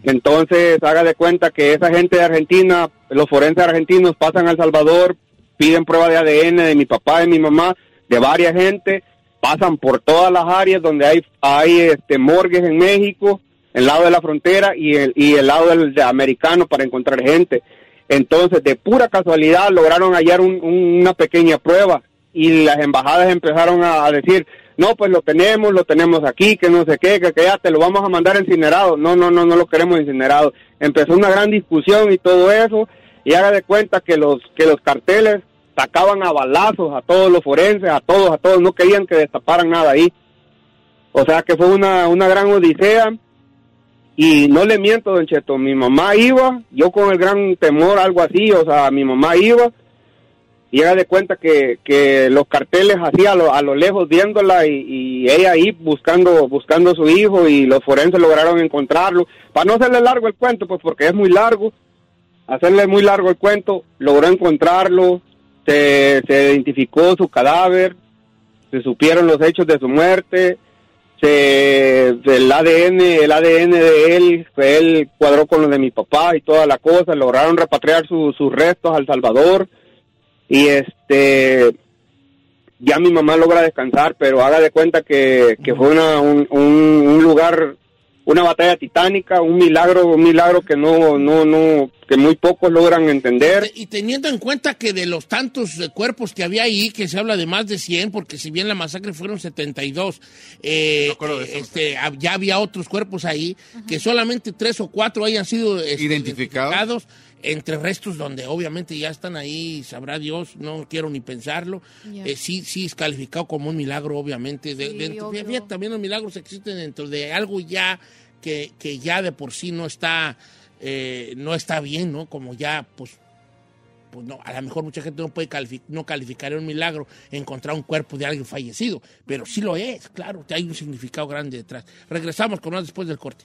Entonces, haga de cuenta que esa gente de Argentina, los forenses argentinos pasan a El Salvador, piden prueba de ADN de mi papá, de mi mamá, de varias gente, pasan por todas las áreas donde hay, hay este, morgues en México, el lado de la frontera y el, y el lado del de americano para encontrar gente. Entonces, de pura casualidad, lograron hallar un- un- una pequeña prueba y las embajadas empezaron a, a decir, no, pues lo tenemos, lo tenemos aquí, que no sé qué, que, que ya te lo vamos a mandar incinerado. No, no, no, no lo queremos incinerado. Empezó una gran discusión y todo eso, y haga de cuenta que los, que los carteles sacaban a balazos a todos los forenses, a todos, a todos, no querían que destaparan nada ahí. O sea que fue una, una gran odisea. Y no le miento, don Cheto, mi mamá iba, yo con el gran temor, algo así, o sea, mi mamá iba, y haga de cuenta que, que los carteles así a lo, a lo lejos viéndola y, y ella ahí buscando buscando a su hijo y los forenses lograron encontrarlo. Para no hacerle largo el cuento, pues porque es muy largo, hacerle muy largo el cuento, logró encontrarlo, se, se identificó su cadáver, se supieron los hechos de su muerte, se, el ADN, el ADN de él, él cuadró con lo de mi papá y toda la cosa, lograron repatriar su- sus restos al Salvador. Y este ya mi mamá logra descansar, pero haga de cuenta que, que fue una, un, un- un lugar, una batalla titánica, un milagro, un milagro que no, no, no, que muy pocos logran entender. Y teniendo en cuenta que de los tantos eh, cuerpos que había ahí, que se habla de más de 100, porque si bien la masacre fueron 72, eh, eh, este, hab- ya había otros cuerpos ahí, que solamente tres o cuatro hayan sido este, identificados entre restos donde obviamente ya están ahí, sabrá Dios, no quiero ni pensarlo. Eh, sí, sí es calificado como un milagro, obviamente. De- Sí, dentro- fíjate, también los milagros existen dentro de algo ya que, que ya de por sí no está, eh, no está bien, ¿no? Como ya, pues, pues no, a lo mejor mucha gente no puede calificar, no calificar un milagro encontrar un cuerpo de alguien fallecido, pero sí lo es, claro, hay un significado grande detrás. Regresamos con más después del corte.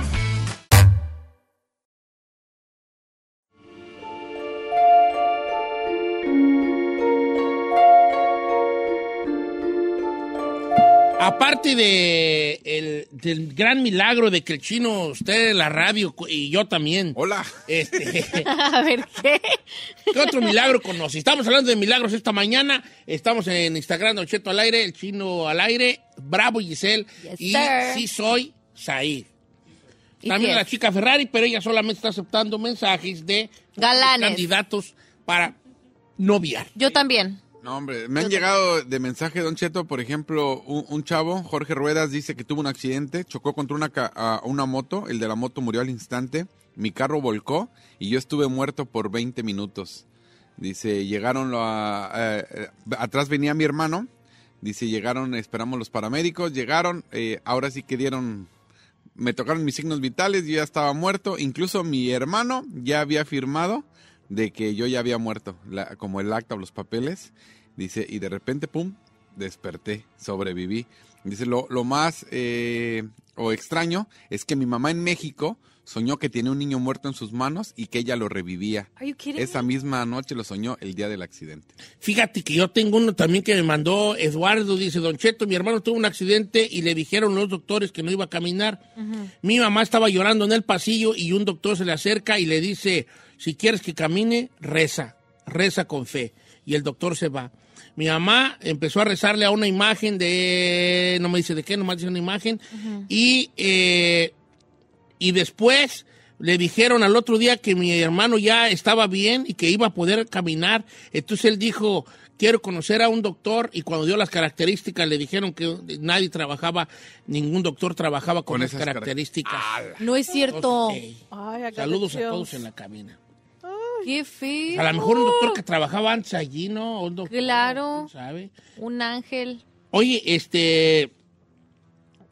Aparte de el, del gran milagro de que el chino, usted en la radio y yo también. Hola. Este, A ver, ¿qué? ¿Qué otro milagro conoce? Estamos hablando de milagros esta mañana. Estamos en Instagram, Don Cheto al aire, el chino al aire, Bravo Giselle. Yes, y sir. sí soy Said. ¿Y También la chica Ferrari, pero ella solamente está aceptando mensajes de Galanes. candidatos para noviar. Yo también. No, hombre, me han llegado de mensaje, Don Cheto, por ejemplo, un, un chavo, Jorge Ruedas, dice que tuvo un accidente, chocó contra una, a una moto, el de la moto murió al instante, mi carro volcó y yo estuve muerto por 20 minutos. Dice, llegaron, a- eh, eh, atrás venía mi hermano, dice, llegaron, esperamos los paramédicos, llegaron, eh, ahora sí que dieron, me tocaron mis signos vitales, yo ya estaba muerto, incluso mi hermano ya había firmado de que yo ya había muerto, la- como el acta o los papeles. Dice, y de repente, pum, desperté, sobreviví. Dice, lo, lo más eh, o extraño es que mi mamá en México soñó que tiene un niño muerto en sus manos y que ella lo revivía. Are you kidding Esa misma noche lo soñó el día del accidente. Fíjate que yo tengo uno también que me mandó Eduardo, dice, Don Cheto, mi hermano tuvo un accidente y le dijeron los doctores que no iba a caminar. Mi mamá estaba llorando en el pasillo y un doctor se le acerca y le dice, si quieres que camine, reza, reza con fe. Y el doctor se va. Mi mamá empezó a rezarle a una imagen de, no me dice de qué, nomás dice una imagen, y, eh, y después le dijeron al otro día que mi hermano ya estaba bien y que iba a poder caminar. Entonces él dijo, quiero conocer a un doctor y cuando dio las características le dijeron que nadie trabajaba, ningún doctor trabajaba con, Con esas características. No es cierto. Entonces, Ay, saludos a todos en la cabina. Qué feo. A lo mejor un doctor que trabajaba antes allí, ¿no? Un doctor, Claro. ¿sabe? Un ángel. Oye, este...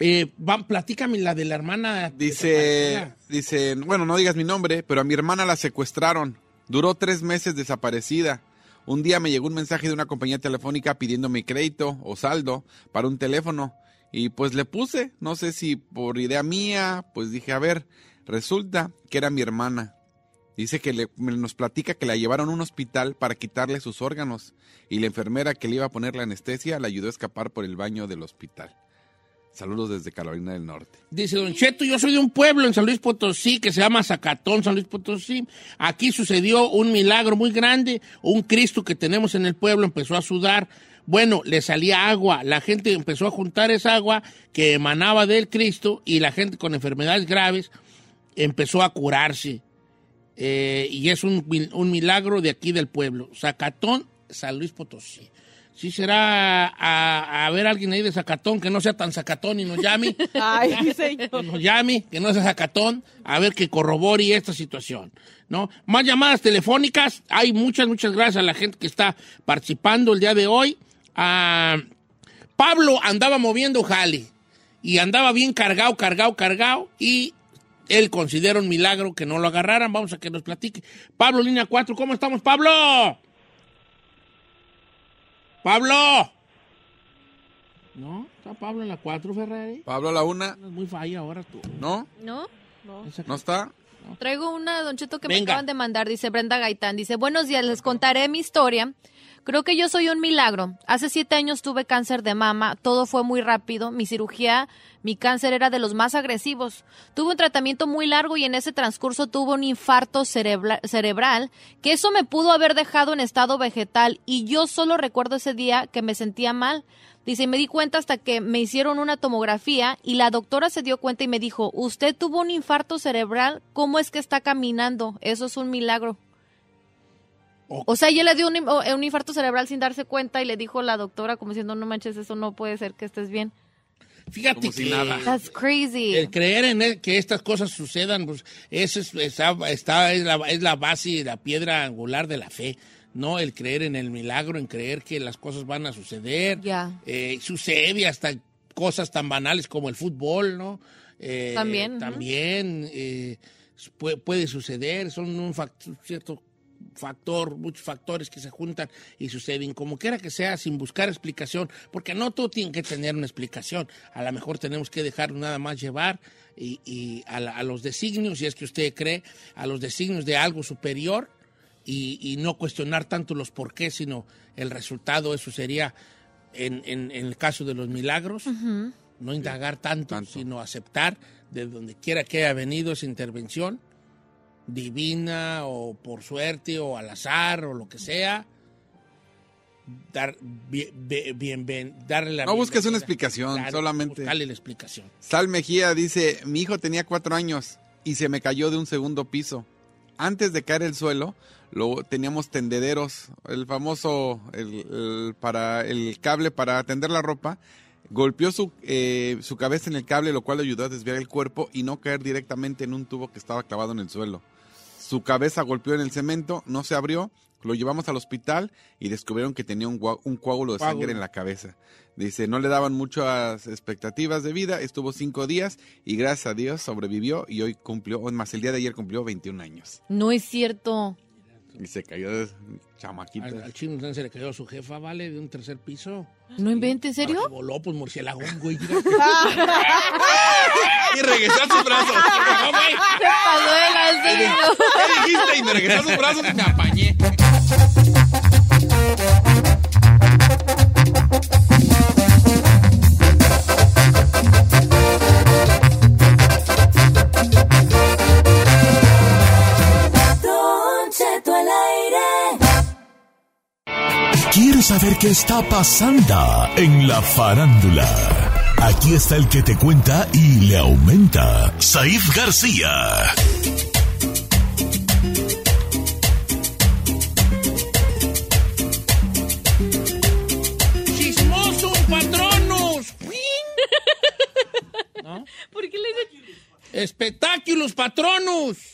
Eh, platícame la de la hermana. Dice, dice, bueno, no digas mi nombre, pero a mi hermana la secuestraron. Duró tres meses desaparecida. Un día me llegó un mensaje de una compañía telefónica pidiéndome crédito o saldo para un teléfono. Y pues le puse, no sé si por idea mía, pues dije, a ver, resulta que era mi hermana. Dice que nos platica que la llevaron a un hospital para quitarle sus órganos y la enfermera que le iba a poner la anestesia la ayudó a escapar por el baño del hospital. Saludos desde Carolina del Norte. Dice Don Cheto, yo soy de un pueblo en San Luis Potosí que se llama Zacatón, San Luis Potosí. Aquí sucedió un milagro muy grande. Un Cristo que tenemos en el pueblo empezó a sudar. Bueno, le salía agua. La gente empezó a juntar esa agua que emanaba del Cristo y la gente con enfermedades graves empezó a curarse. Eh, y es un, un milagro de aquí del pueblo. Zacatón, San Luis Potosí. Sí será a, a ver a alguien ahí de Zacatón que no sea tan Zacatón y nos llame. Ay, señor. que nos llame, que no sea Zacatón, a ver que corrobore esta situación. ¿no? Más llamadas telefónicas. Hay muchas, muchas gracias a la gente que está participando el día de hoy. Ah, Pablo andaba moviendo jale y andaba bien cargado, cargado, cargado y él considera un milagro que no lo agarraran. Vamos a que nos platique. Pablo, línea 4, ¿cómo estamos, Pablo? Pablo. No, está Pablo en la 4, Ferrari. Pablo a la una. Es muy falla ahora tú. ¿No? ¿No? ¿No está? Traigo una, Don Cheto, que me acaban de mandar, dice Brenda Gaitán. Dice, buenos días, les contaré mi historia. Creo que yo soy un milagro. Hace siete años tuve cáncer de mama, todo fue muy rápido. Mi cirugía, mi cáncer era de los más agresivos. Tuve un tratamiento muy largo y en ese transcurso tuve un infarto cerebra- cerebral, que eso me pudo haber dejado en estado vegetal y yo solo recuerdo ese día que me sentía mal. Dice, me di cuenta hasta que me hicieron una tomografía y la doctora se dio cuenta y me dijo, usted tuvo un infarto cerebral, ¿cómo es que está caminando? Eso es un milagro. O sea, ella le dio un, o- un infarto cerebral sin darse cuenta y le dijo la doctora como diciendo, no manches, eso no puede ser que estés bien. Fíjate Como si que nada. That's crazy. el creer en que estas cosas sucedan, pues eso es, está, está- es, la, es la base y la piedra angular de la fe. No el creer en el milagro, en creer que las cosas van a suceder. Ya. Eh, sucede hasta cosas tan banales como el fútbol, ¿no? Eh, También. También eh, puede, puede suceder, son un fact- cierto factor, muchos factores que se juntan y suceden, como quiera que sea, sin buscar explicación, porque no todo tiene que tener una explicación. A lo mejor tenemos que dejar nada más llevar y, y a, la- a los designios, si es que usted cree, a los designios de algo superior y, y no cuestionar tanto los por qué, sino el resultado, eso sería en, en- en el caso de los milagros, no indagar tanto, sino aceptar de donde quiera que haya venido esa intervención, divina o por suerte o al azar o lo que sea, dar, bien, bien, bien- darle la No busques una explicación, solamente. buscarle la explicación. Sal Mejía dice, mi hijo tenía cuatro años y se me cayó de un segundo piso. Antes de caer el suelo, lo, teníamos tendederos, el famoso el, el para el cable para tender la ropa. Golpeó su, eh, su cabeza en el cable, lo cual le ayudó a desviar el cuerpo y no caer directamente en un tubo que estaba clavado en el suelo. Su cabeza golpeó en el cemento, no se abrió, lo llevamos al hospital y descubrieron que tenía un, coágulo de Coágulo. sangre en la cabeza. Dice, no le daban muchas expectativas de vida, estuvo cinco días y gracias a Dios sobrevivió y hoy cumplió, más el día de ayer cumplió 21 años. No es cierto. Y se cayó de chamaquito. Al, al chino se le cayó a su jefa, ¿vale? De un tercer piso. No invente, ¿en Ahora serio? que voló, pues murciélago, güey. y regresó a sus brazos. No, güey. Se pasó de niño. ¿Qué dijiste? Y me regresó a sus brazos y me apañé. ¿Quieres saber qué está pasando en la farándula? Aquí está el que te cuenta y le aumenta, Saif García. ¡Chismoso, patronos! ¿No? ¿Por qué le? ¡Espectáculos, patronos!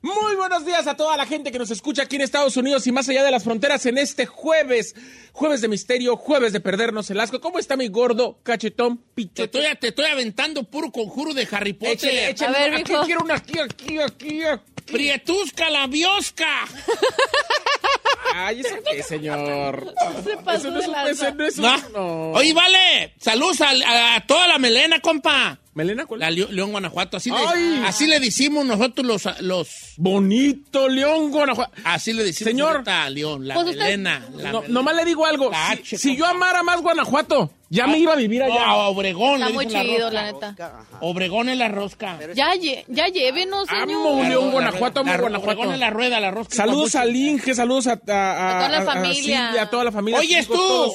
Muy buenos días a toda la gente que nos escucha aquí en Estados Unidos y más allá de las fronteras en este jueves. Jueves de misterio, jueves de perdernos el asco. ¿Cómo está mi gordo, cachetón, Te pichote? estoy, te estoy aventando puro conjuro de Harry Potter. Échale, échale. A ver, aquí mijo. quiero una, aquí, aquí, aquí. ¡Prietusca la biosca! Ay, ¿eso qué, señor? Se pasó Eso no es un ese no es un... No. no. Oye, vale. Saludos a toda la melena, compa. ¿Melena cuál? La León, Guanajuato. Así le, así le decimos nosotros los, los... Bonito León, Guanajuato. Así le decimos Señor. a León, la Pues usted- melena. La No, melena. nomás le digo algo. Si, yo amara más Guanajuato, ya me iba a vivir No, allá. a Obregón. Está le muy chido, rosca. la neta. Obregón es la rosca. Ya, lle- ya llévenos, Amo señor. León, La- Guanajuato, amo la- Guanajuato. Obregón es la rueda, la rosca. Saludos a al Inge, saludos a, a, a- A toda la a- a familia. A toda la familia. Oyes tú.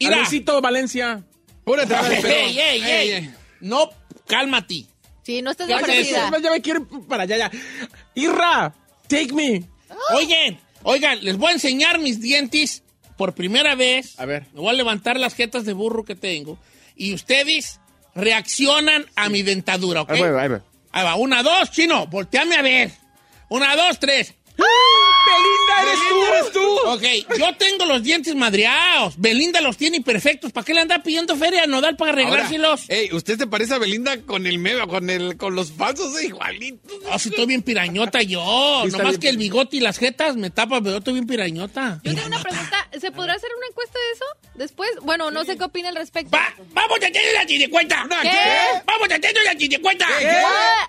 Luisito Valencia. Púrate, Ey, vale, pero- ey, ey, Ey, ey. ey. No, cálmate. Sí, no estés ¿Qué de ofrecida. Ya me quiero ir para allá, ya. Irra, take me. Oigan, oigan, les voy a enseñar mis dientes por primera vez. A ver. Me voy a levantar las jetas de burro que tengo. Y ustedes reaccionan a mi dentadura, ¿ok? Ahí va, ahí va. Ahí va, una, dos, chino, volteame a ver. Una, dos, tres. ¡Belinda Belinda, eres tú. Ok, yo tengo los dientes madreados. Belinda los tiene perfectos. ¿Para qué le anda pidiendo feria a Nodal para arreglárselos? Ahora, ey, usted se parece a Belinda con el meme, con el, con los falsos, eh, igualito. Ah, sí, estoy bien pirañota yo. Sí, Nomás bien que el bigote y las jetas me tapan, pero yo estoy bien pirañota. Yo tengo una pregunta. ¿Se podrá hacer una encuesta de eso después? Bueno, no sé qué opina al respecto. ¡Vamos a tener la chinecuenta! ¿Qué? ¡Vamos a tener la chinecuenta! ¿Qué?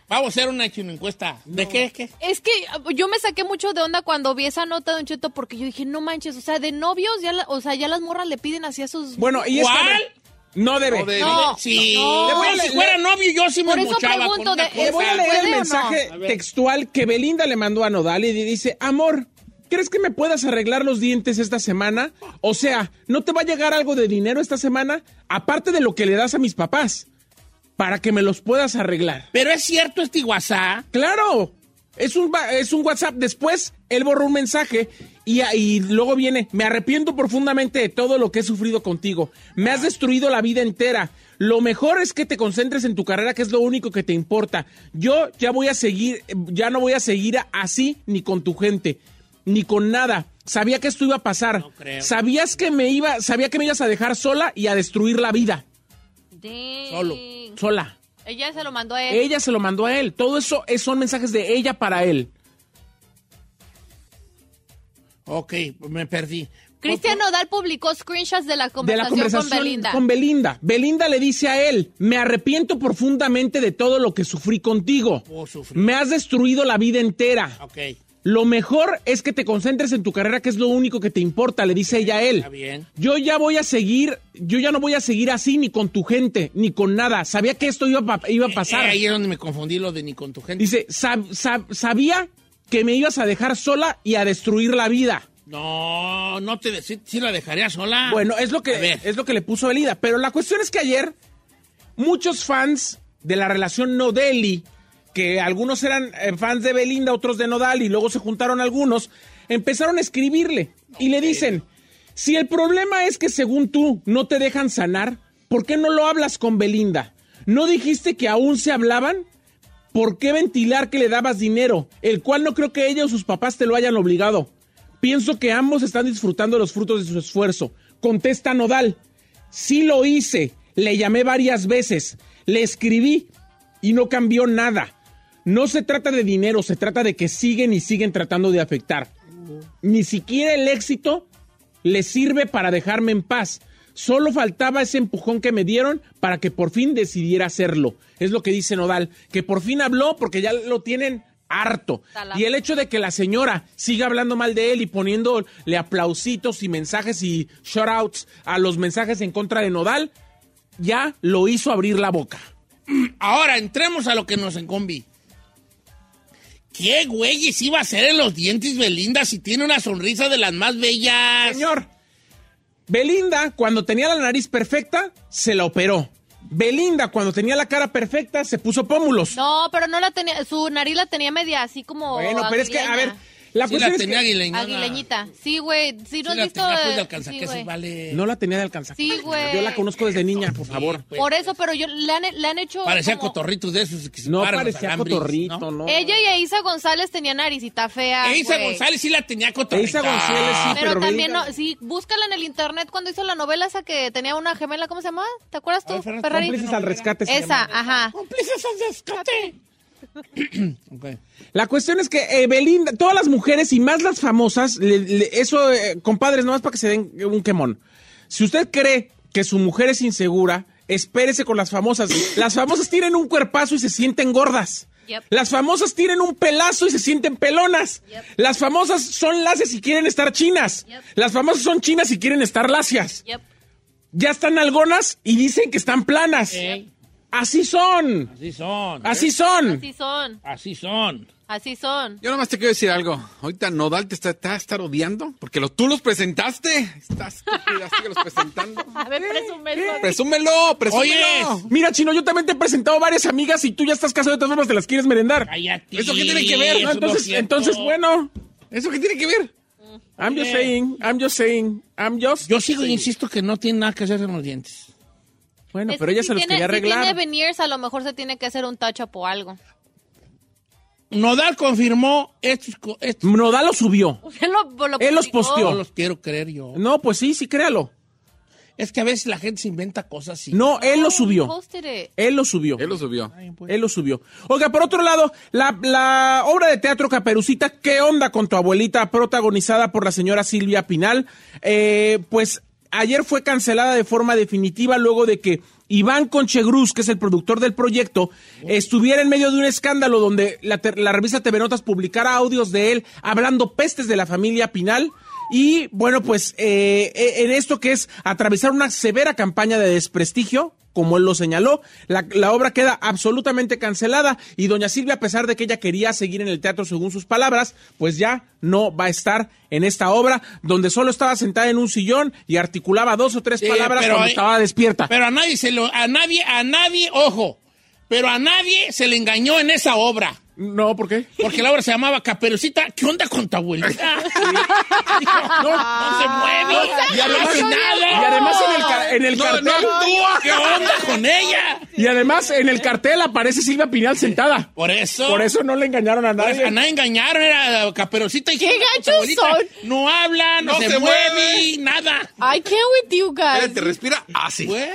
Vamos a hacer una encuesta. ¿De qué? ¿Qué? Es que uh, yo me saqué mucho de onda cuando vi esa nota de Don Cheto porque yo dije, no manches, o sea, de novios, ya la- o sea, ya las morras le piden así a sus... Bueno, y es que, ver, No debe. No debe. No, Sí. no. Le voy a- Le- si fuera novio, yo sí me Por eso pregunto, con una de- cosa. Le voy a leer ¿Puede el no? mensaje A textual que Belinda le mandó a Nodal y dice, amor, ¿crees que me puedas arreglar los dientes esta semana? O sea, ¿no te va a llegar algo de dinero esta semana? Aparte de lo que le das a mis papás, para que me los puedas arreglar. Pero es cierto este WhatsApp. Claro, es un, es un WhatsApp. Después él borró un mensaje y, y luego viene, me arrepiento profundamente de todo lo que he sufrido contigo. Me has destruido la vida entera. Lo mejor es que te concentres en tu carrera, que es lo único que te importa. Yo ya voy a seguir, ya no voy a seguir así ni con tu gente, ni con nada. Sabía que esto iba a pasar. creo. Sabías que me iba, sabía que me ibas a dejar sola y a destruir la vida. Dang. Solo, sola. Ella se lo mandó a él. Ella se lo mandó a él. Todo eso es- son mensajes de ella para él. Ok, me perdí. Cristian Nodal publicó screenshots de la de conversación, la conversación con Belinda. con Belinda. Belinda le dice a él, me arrepiento profundamente de todo lo que sufrí contigo. Oh, sufrí. Me has destruido la vida entera. Ok, Lo mejor es que te concentres en tu carrera, que es lo único que te importa, le dice ella a él. está bien. Yo ya voy a seguir, yo ya no voy a seguir así ni con tu gente, ni con nada. Sabía que esto iba, a iba a pasar. Eh, ahí es donde me confundí lo de ni con tu gente. Dice, "Sab- sab- sabía que me ibas a dejar sola y a destruir la vida. No, no te sí, sí la dejaría sola. Bueno, es lo que es lo que le puso Belinda. Pero la cuestión es que ayer muchos fans de la relación Nodeli, que algunos eran eh, fans de Belinda, otros de Nodal, y luego se juntaron algunos, empezaron a escribirle y le dicen: si el problema es que según tú no te dejan sanar, ¿por qué no lo hablas con Belinda? ¿No dijiste que aún se hablaban? ¿Por qué ventilar que le dabas dinero, el cual no creo que ella o sus papás te lo hayan obligado? Pienso que ambos están disfrutando los frutos de su esfuerzo. Contesta Nodal. Sí lo hice. Le llamé varias veces. Le escribí y no cambió nada. No se trata de dinero, se trata de que siguen y siguen tratando de afectar. Ni siquiera el éxito le sirve para dejarme en paz. Solo faltaba ese empujón que me dieron para que por fin decidiera hacerlo. Es lo que dice Nodal, que por fin habló porque ya lo tienen harto. Y el hecho de que la señora siga hablando mal de él y poniéndole aplausitos y mensajes y shoutouts a los mensajes en contra de Nodal, ya lo hizo abrir la boca. Ahora entremos a lo que nos encombi. ¿Qué güeyes iba a hacer en los dientes Belinda si tiene una sonrisa de las más bellas? Señor, Belinda, cuando tenía la nariz perfecta, se la operó. Belinda, cuando tenía la cara perfecta, se puso pómulos. No, pero no la tenía, su nariz la tenía media así como. Bueno, pero es que, a ver. La Sí, la tenía. Aguileñita. Sí, güey. Sí, no Sí has la visto. tenía, pues, de alcanzaquesos, sí, vale. no la tenía de alcanzar. Sí, güey. Yo la conozco desde niña, por favor. Por eso, pero yo le han, le han hecho. Parecía como- cotorritos de esos que se No parecía cotorrito, ¿no? Ella y Isa González tenían naricita fea. Isa güey. González sí la tenía cotorrita. Isa González sí, Pero, pero también, no, sí, búscala en el internet cuando hizo la novela esa que tenía una gemela, ¿cómo se llamaba? ¿Te acuerdas tú, Ferrari? Cómplices al rescate. Esa, ajá. Cómplices al rescate. La cuestión es que eh, Belinda, todas las mujeres y más las famosas, le- le- eso, eh, compadres, nomás para que se den un quemón. Si usted cree que su mujer es insegura, espérese con las famosas. Las famosas tienen un cuerpazo y se sienten gordas. Yep. Las famosas tienen un pelazo y se sienten pelonas. Las famosas son lacias y quieren estar chinas. Las famosas son chinas y quieren estar lacias. Yep. Ya están algonas y dicen que están planas. Así son. así son. Así son. Así son, Así son. así son. Yo nomás te quiero decir algo. Ahorita Nodal te está, a estar odiando porque lo, tú los presentaste. Estás los presentando. A ver, presúmelo. Presúmelo, presúmelo. Oye, Mira, Chino, yo también te he presentado varias amigas y tú ya estás casado de todas formas, te las quieres merendar. cállate. ¿Eso qué tiene que ver? No, Eso no entonces, bueno, ¿Eso qué tiene que ver? I'm just saying, I'm just saying, I'm just... Yo sigo e insisto que no tiene nada que hacer en los dientes. Bueno, Es pero ella si se los tiene, quería Si arreglar. tiene veneers, a lo mejor se tiene que hacer un touch-up o algo. Nodal confirmó estos, Nodal lo subió. Él, lo- lo Él los posteó. No los quiero creer yo. No, pues sí, sí, créalo. Es que a veces la gente se inventa cosas así. No, él lo subió. Él lo subió. Él lo subió. Él lo subió. Oiga, por otro lado, la, la obra de teatro Caperucita, ¿qué onda con tu abuelita? Protagonizada por la señora Silvia Pinal. Eh, pues ayer fue cancelada de forma definitiva luego de que Iván Conchegruz, que es el productor del proyecto, estuviera en medio de un escándalo donde la, la revista TV Notas publicara audios de él hablando pestes de la familia Pinal. Y bueno, pues eh, eh, en esto que es atravesar una severa campaña de desprestigio, como él lo señaló, la, la obra queda absolutamente cancelada y doña Silvia, a pesar de que ella quería seguir en el teatro según sus palabras, pues ya no va a estar en esta obra, donde solo estaba sentada en un sillón y articulaba dos o tres palabras pero cuando estaba despierta. Pero a nadie se lo, a nadie, a nadie, ojo, pero a nadie se le engañó en esa obra. No, ¿por qué? Porque la obra se llamaba Caperucita. ¿Qué onda con tu abuelita? no, no se mueve. Y además- no nada. y además en el en el no, cartel-. ¿Qué onda con ella? Y además en el cartel aparece Silvia Pinal sentada. Por eso. Por eso no le engañaron a nadie. a nadie engañaron, era Caperucita. y ¡Qué ¿qué onda con tu gachos son! No habla, no, No se, se mueve, mueve. nada. I can't with you guys. Espérate, respira así. Pues,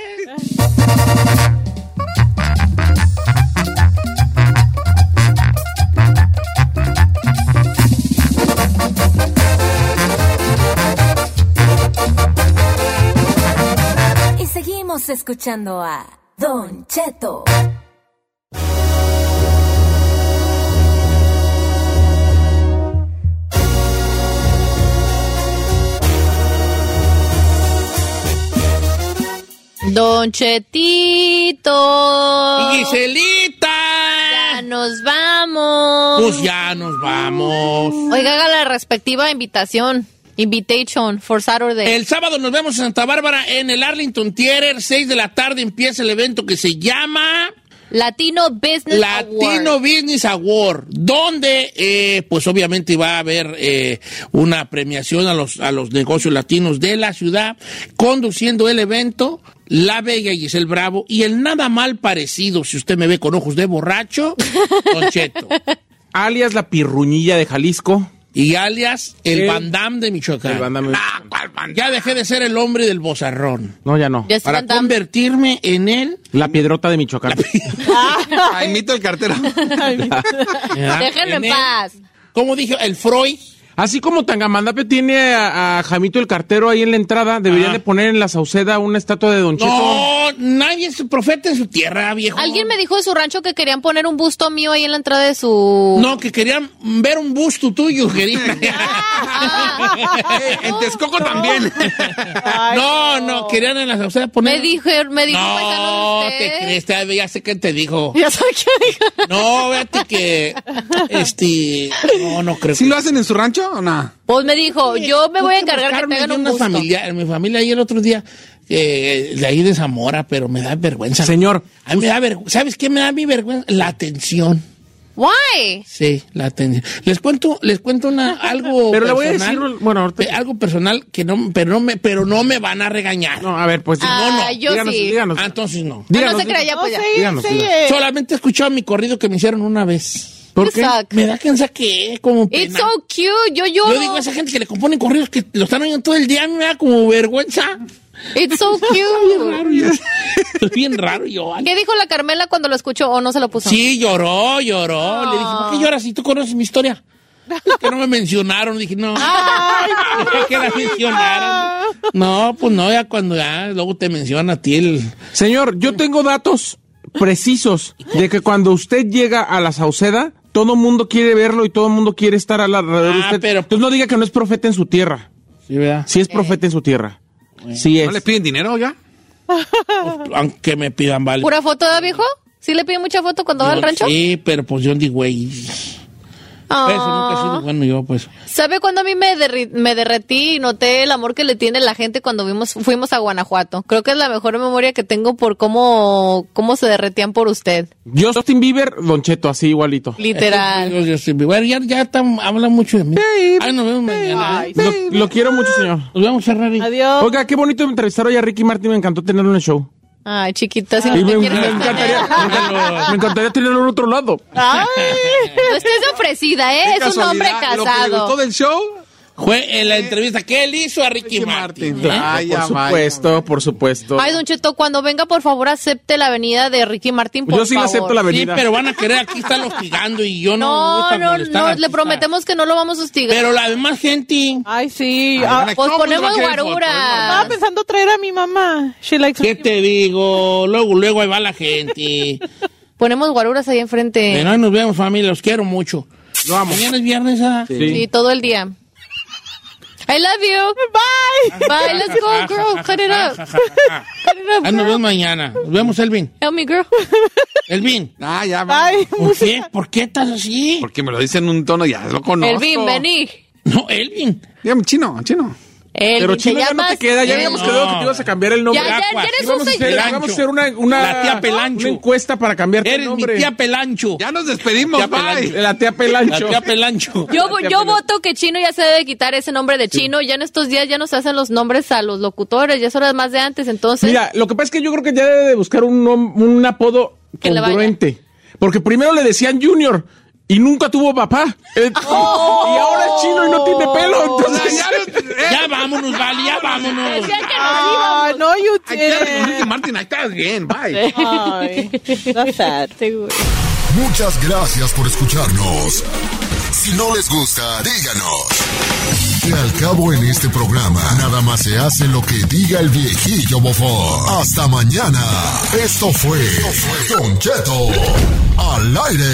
Seguimos escuchando a Don Cheto. Don Chetito. y Giselita. Ya nos vamos. Pues ya nos vamos. Oiga, haga la respectiva invitación. Invitation for Saturday. El sábado nos vemos en Santa Bárbara en el Arlington Theater. 6 de la tarde empieza el evento que se llama Latino Business Latino Award. Business Award, donde eh, pues obviamente va a haber eh, una premiación a los, a los negocios latinos de la ciudad, conduciendo el evento la Bella Giselle Bravo y el nada mal parecido, si usted me ve con ojos de borracho, Don Cheto. Alias la pirruñilla de Jalisco. Y alias el, Damme de Michoacán. El de Ah. Ya dejé de ser el hombre del bozarrón. No, ya no. Para convertirme en él. La piedrota de Michoacán. Ah, imito el cartero. Déjenlo en paz. ¿Cómo dijo? El Freud. Así como Tangamandape tiene a, a Jamito el cartero ahí en la entrada, deberían Ajá. de poner en la Sauceda una estatua de Don Cheto. No, nadie es profeta en su tierra, viejo. Alguien me dijo de su rancho que querían poner un busto mío ahí en la entrada de su... No, que querían ver un busto tuyo, querían. Eh, en Texcoco también. no, no, querían en la sea, poner. Me dijo, me dijo No, te crees, ya sé qué te dijo. Ya sabe qué dijo. No, fíjate que. Este. No, no creo. ¿Sí que- lo hacen en su rancho o no? Pues me dijo, yo me voy a encargar que te hagan un una busto. familia, mi familia ayer el otro día, eh, de ahí de Zamora, pero me da vergüenza. Señor, A mí me da vergüenza. ¿Sabes qué me da mi vergüenza? La atención. Why? Sí, la atención. Les cuento, les cuento una, algo Pero le voy a personal. decir, bueno, ahorita- Pe- algo personal que no, pero no me, pero no me van a regañar. No, a ver, pues. Ah, no, no. yo díganos, sí. díganos. Ah, entonces no. Díganos, no se crea pues ya. sí, Díganos, sí, eh. Solamente he escuchado mi corrido que me hicieron una vez. ¿Por You qué? suck. Me da que saqué como It's pena. so cute. Yo lloro. Yo digo a esa gente que le componen corridos que lo están oyendo todo el día, a mí me da como vergüenza. It's so Bien cute. raro yo. Es bien raro yo. ¿Qué dijo la Carmela cuando lo escuchó o no se lo puso? Sí, lloró, lloró. Le dije, ¿por qué lloras si tú conoces mi historia? Es que no me mencionaron. Dije, no. Es que la mencionaron. No, pues no, ya cuando ya luego te menciona a ti el... Señor, yo tengo datos precisos de que cuando usted llega a la Sauceda, todo mundo quiere verlo y todo mundo quiere estar al alrededor de Ah, usted. pero- Entonces no diga que no es profeta en su tierra. Sí, ¿verdad? Sí es profeta en su tierra. Sí es. ¿No le piden dinero ya? Aunque me pidan, vale. ¿Pura foto, de viejo? ¿Sí le pide mucha foto cuando va al rancho? Sí, pero pues yo digo, güey. Ah. Eso nunca he sido bueno yo, pues. ¿Sabe cuándo a mí me, derri- me derretí y noté el amor que le tiene la gente cuando vimos, fuimos a Guanajuato? Creo que es la mejor memoria que tengo por cómo, cómo se derretían por usted. Yo, Justin Bieber, Don Cheto, así igualito. Literal. Yo, ya, ya tam- habla mucho de mí. Ay, nos vemos mañana. ¿eh? Lo, lo quiero mucho, señor. Nos vemos, Ferrari. Adiós. Oiga, qué bonito entrevistar hoy a Ricky Martin. Me encantó tenerlo en el show. Ay, chiquita, si no me, me encantaría, me encantaría tenerlo en otro lado. Ay, no estés ofrecida, ¿eh? Qué Es un hombre casualidad, Lo que le gustó casado. del show, Fue en la entrevista que él hizo a Ricky, Martin. ¿eh? Claro, Vaya, por vaya. supuesto, por supuesto. Ay, Don Cheto, cuando venga, por favor, acepte la venida de Ricky Martín, por Yo sí favor. acepto la Sí, avenida. pero van a querer aquí estar hostigando y yo no, me No, gusta no, no, le prometemos que no lo vamos a hostigar. Pero la demás gente. Ay, sí. Ay, Ah, pues ponemos guaruras. estaba pensando traer a mi mamá. She likes ¿Qué te digo? Luego, luego ahí va la gente. Ponemos guaruras ahí enfrente. Pero ahí nos vemos, familia. Los quiero mucho. Lo amo. Mañana es viernes, ¿ah? Sí. todo el día. I love you. Bye. Bye. Let's go, girl. Cut it up. Cut it up, nos girl. vemos mañana. Nos vemos, Elvin. Help me, girl. Elvin. Ah, ya va. Bye. ¿Por qué? ¿Por qué estás así? Porque me lo dicen en un tono, ya lo conozco. Elvin, vení. No, Elvin. Dígame, chino, chino. Pero chino ya no te queda, ya habíamos quedado que te ibas a cambiar el nombre. Ya, ya, ya eres un a hacer, señor. vamos a hacer una, una, La tía Pelancho. una encuesta para cambiarte el Eres mi nombre. tía Pelancho. Ya nos despedimos, Tía bye. Pelancho. La tía Pelancho. La tía Pelancho. Yo, tía yo Pelancho. voto que Chino ya se debe quitar ese nombre de Chino. Ya en estos días ya no se hacen los nombres a los locutores, ya es hora más de antes. Entonces, Mira, lo que pasa es que yo creo que ya debe de buscar un, un apodo Que le vaya. congruente. Porque primero le decían Junior y nunca tuvo papá. Eh, Y ahora es chino y no tiene pelo. Entonces, Ya vámonos, vale, ya vámonos. que nos Ah, no, you. Ricky Martin, ahí estás bien, bye. Ay, sad. Muchas gracias por escucharnos. Si no les gusta, díganos. Que al cabo en este programa, nada más se hace lo que diga el viejillo bofón. Hasta mañana. Esto fue Don Cheto al aire.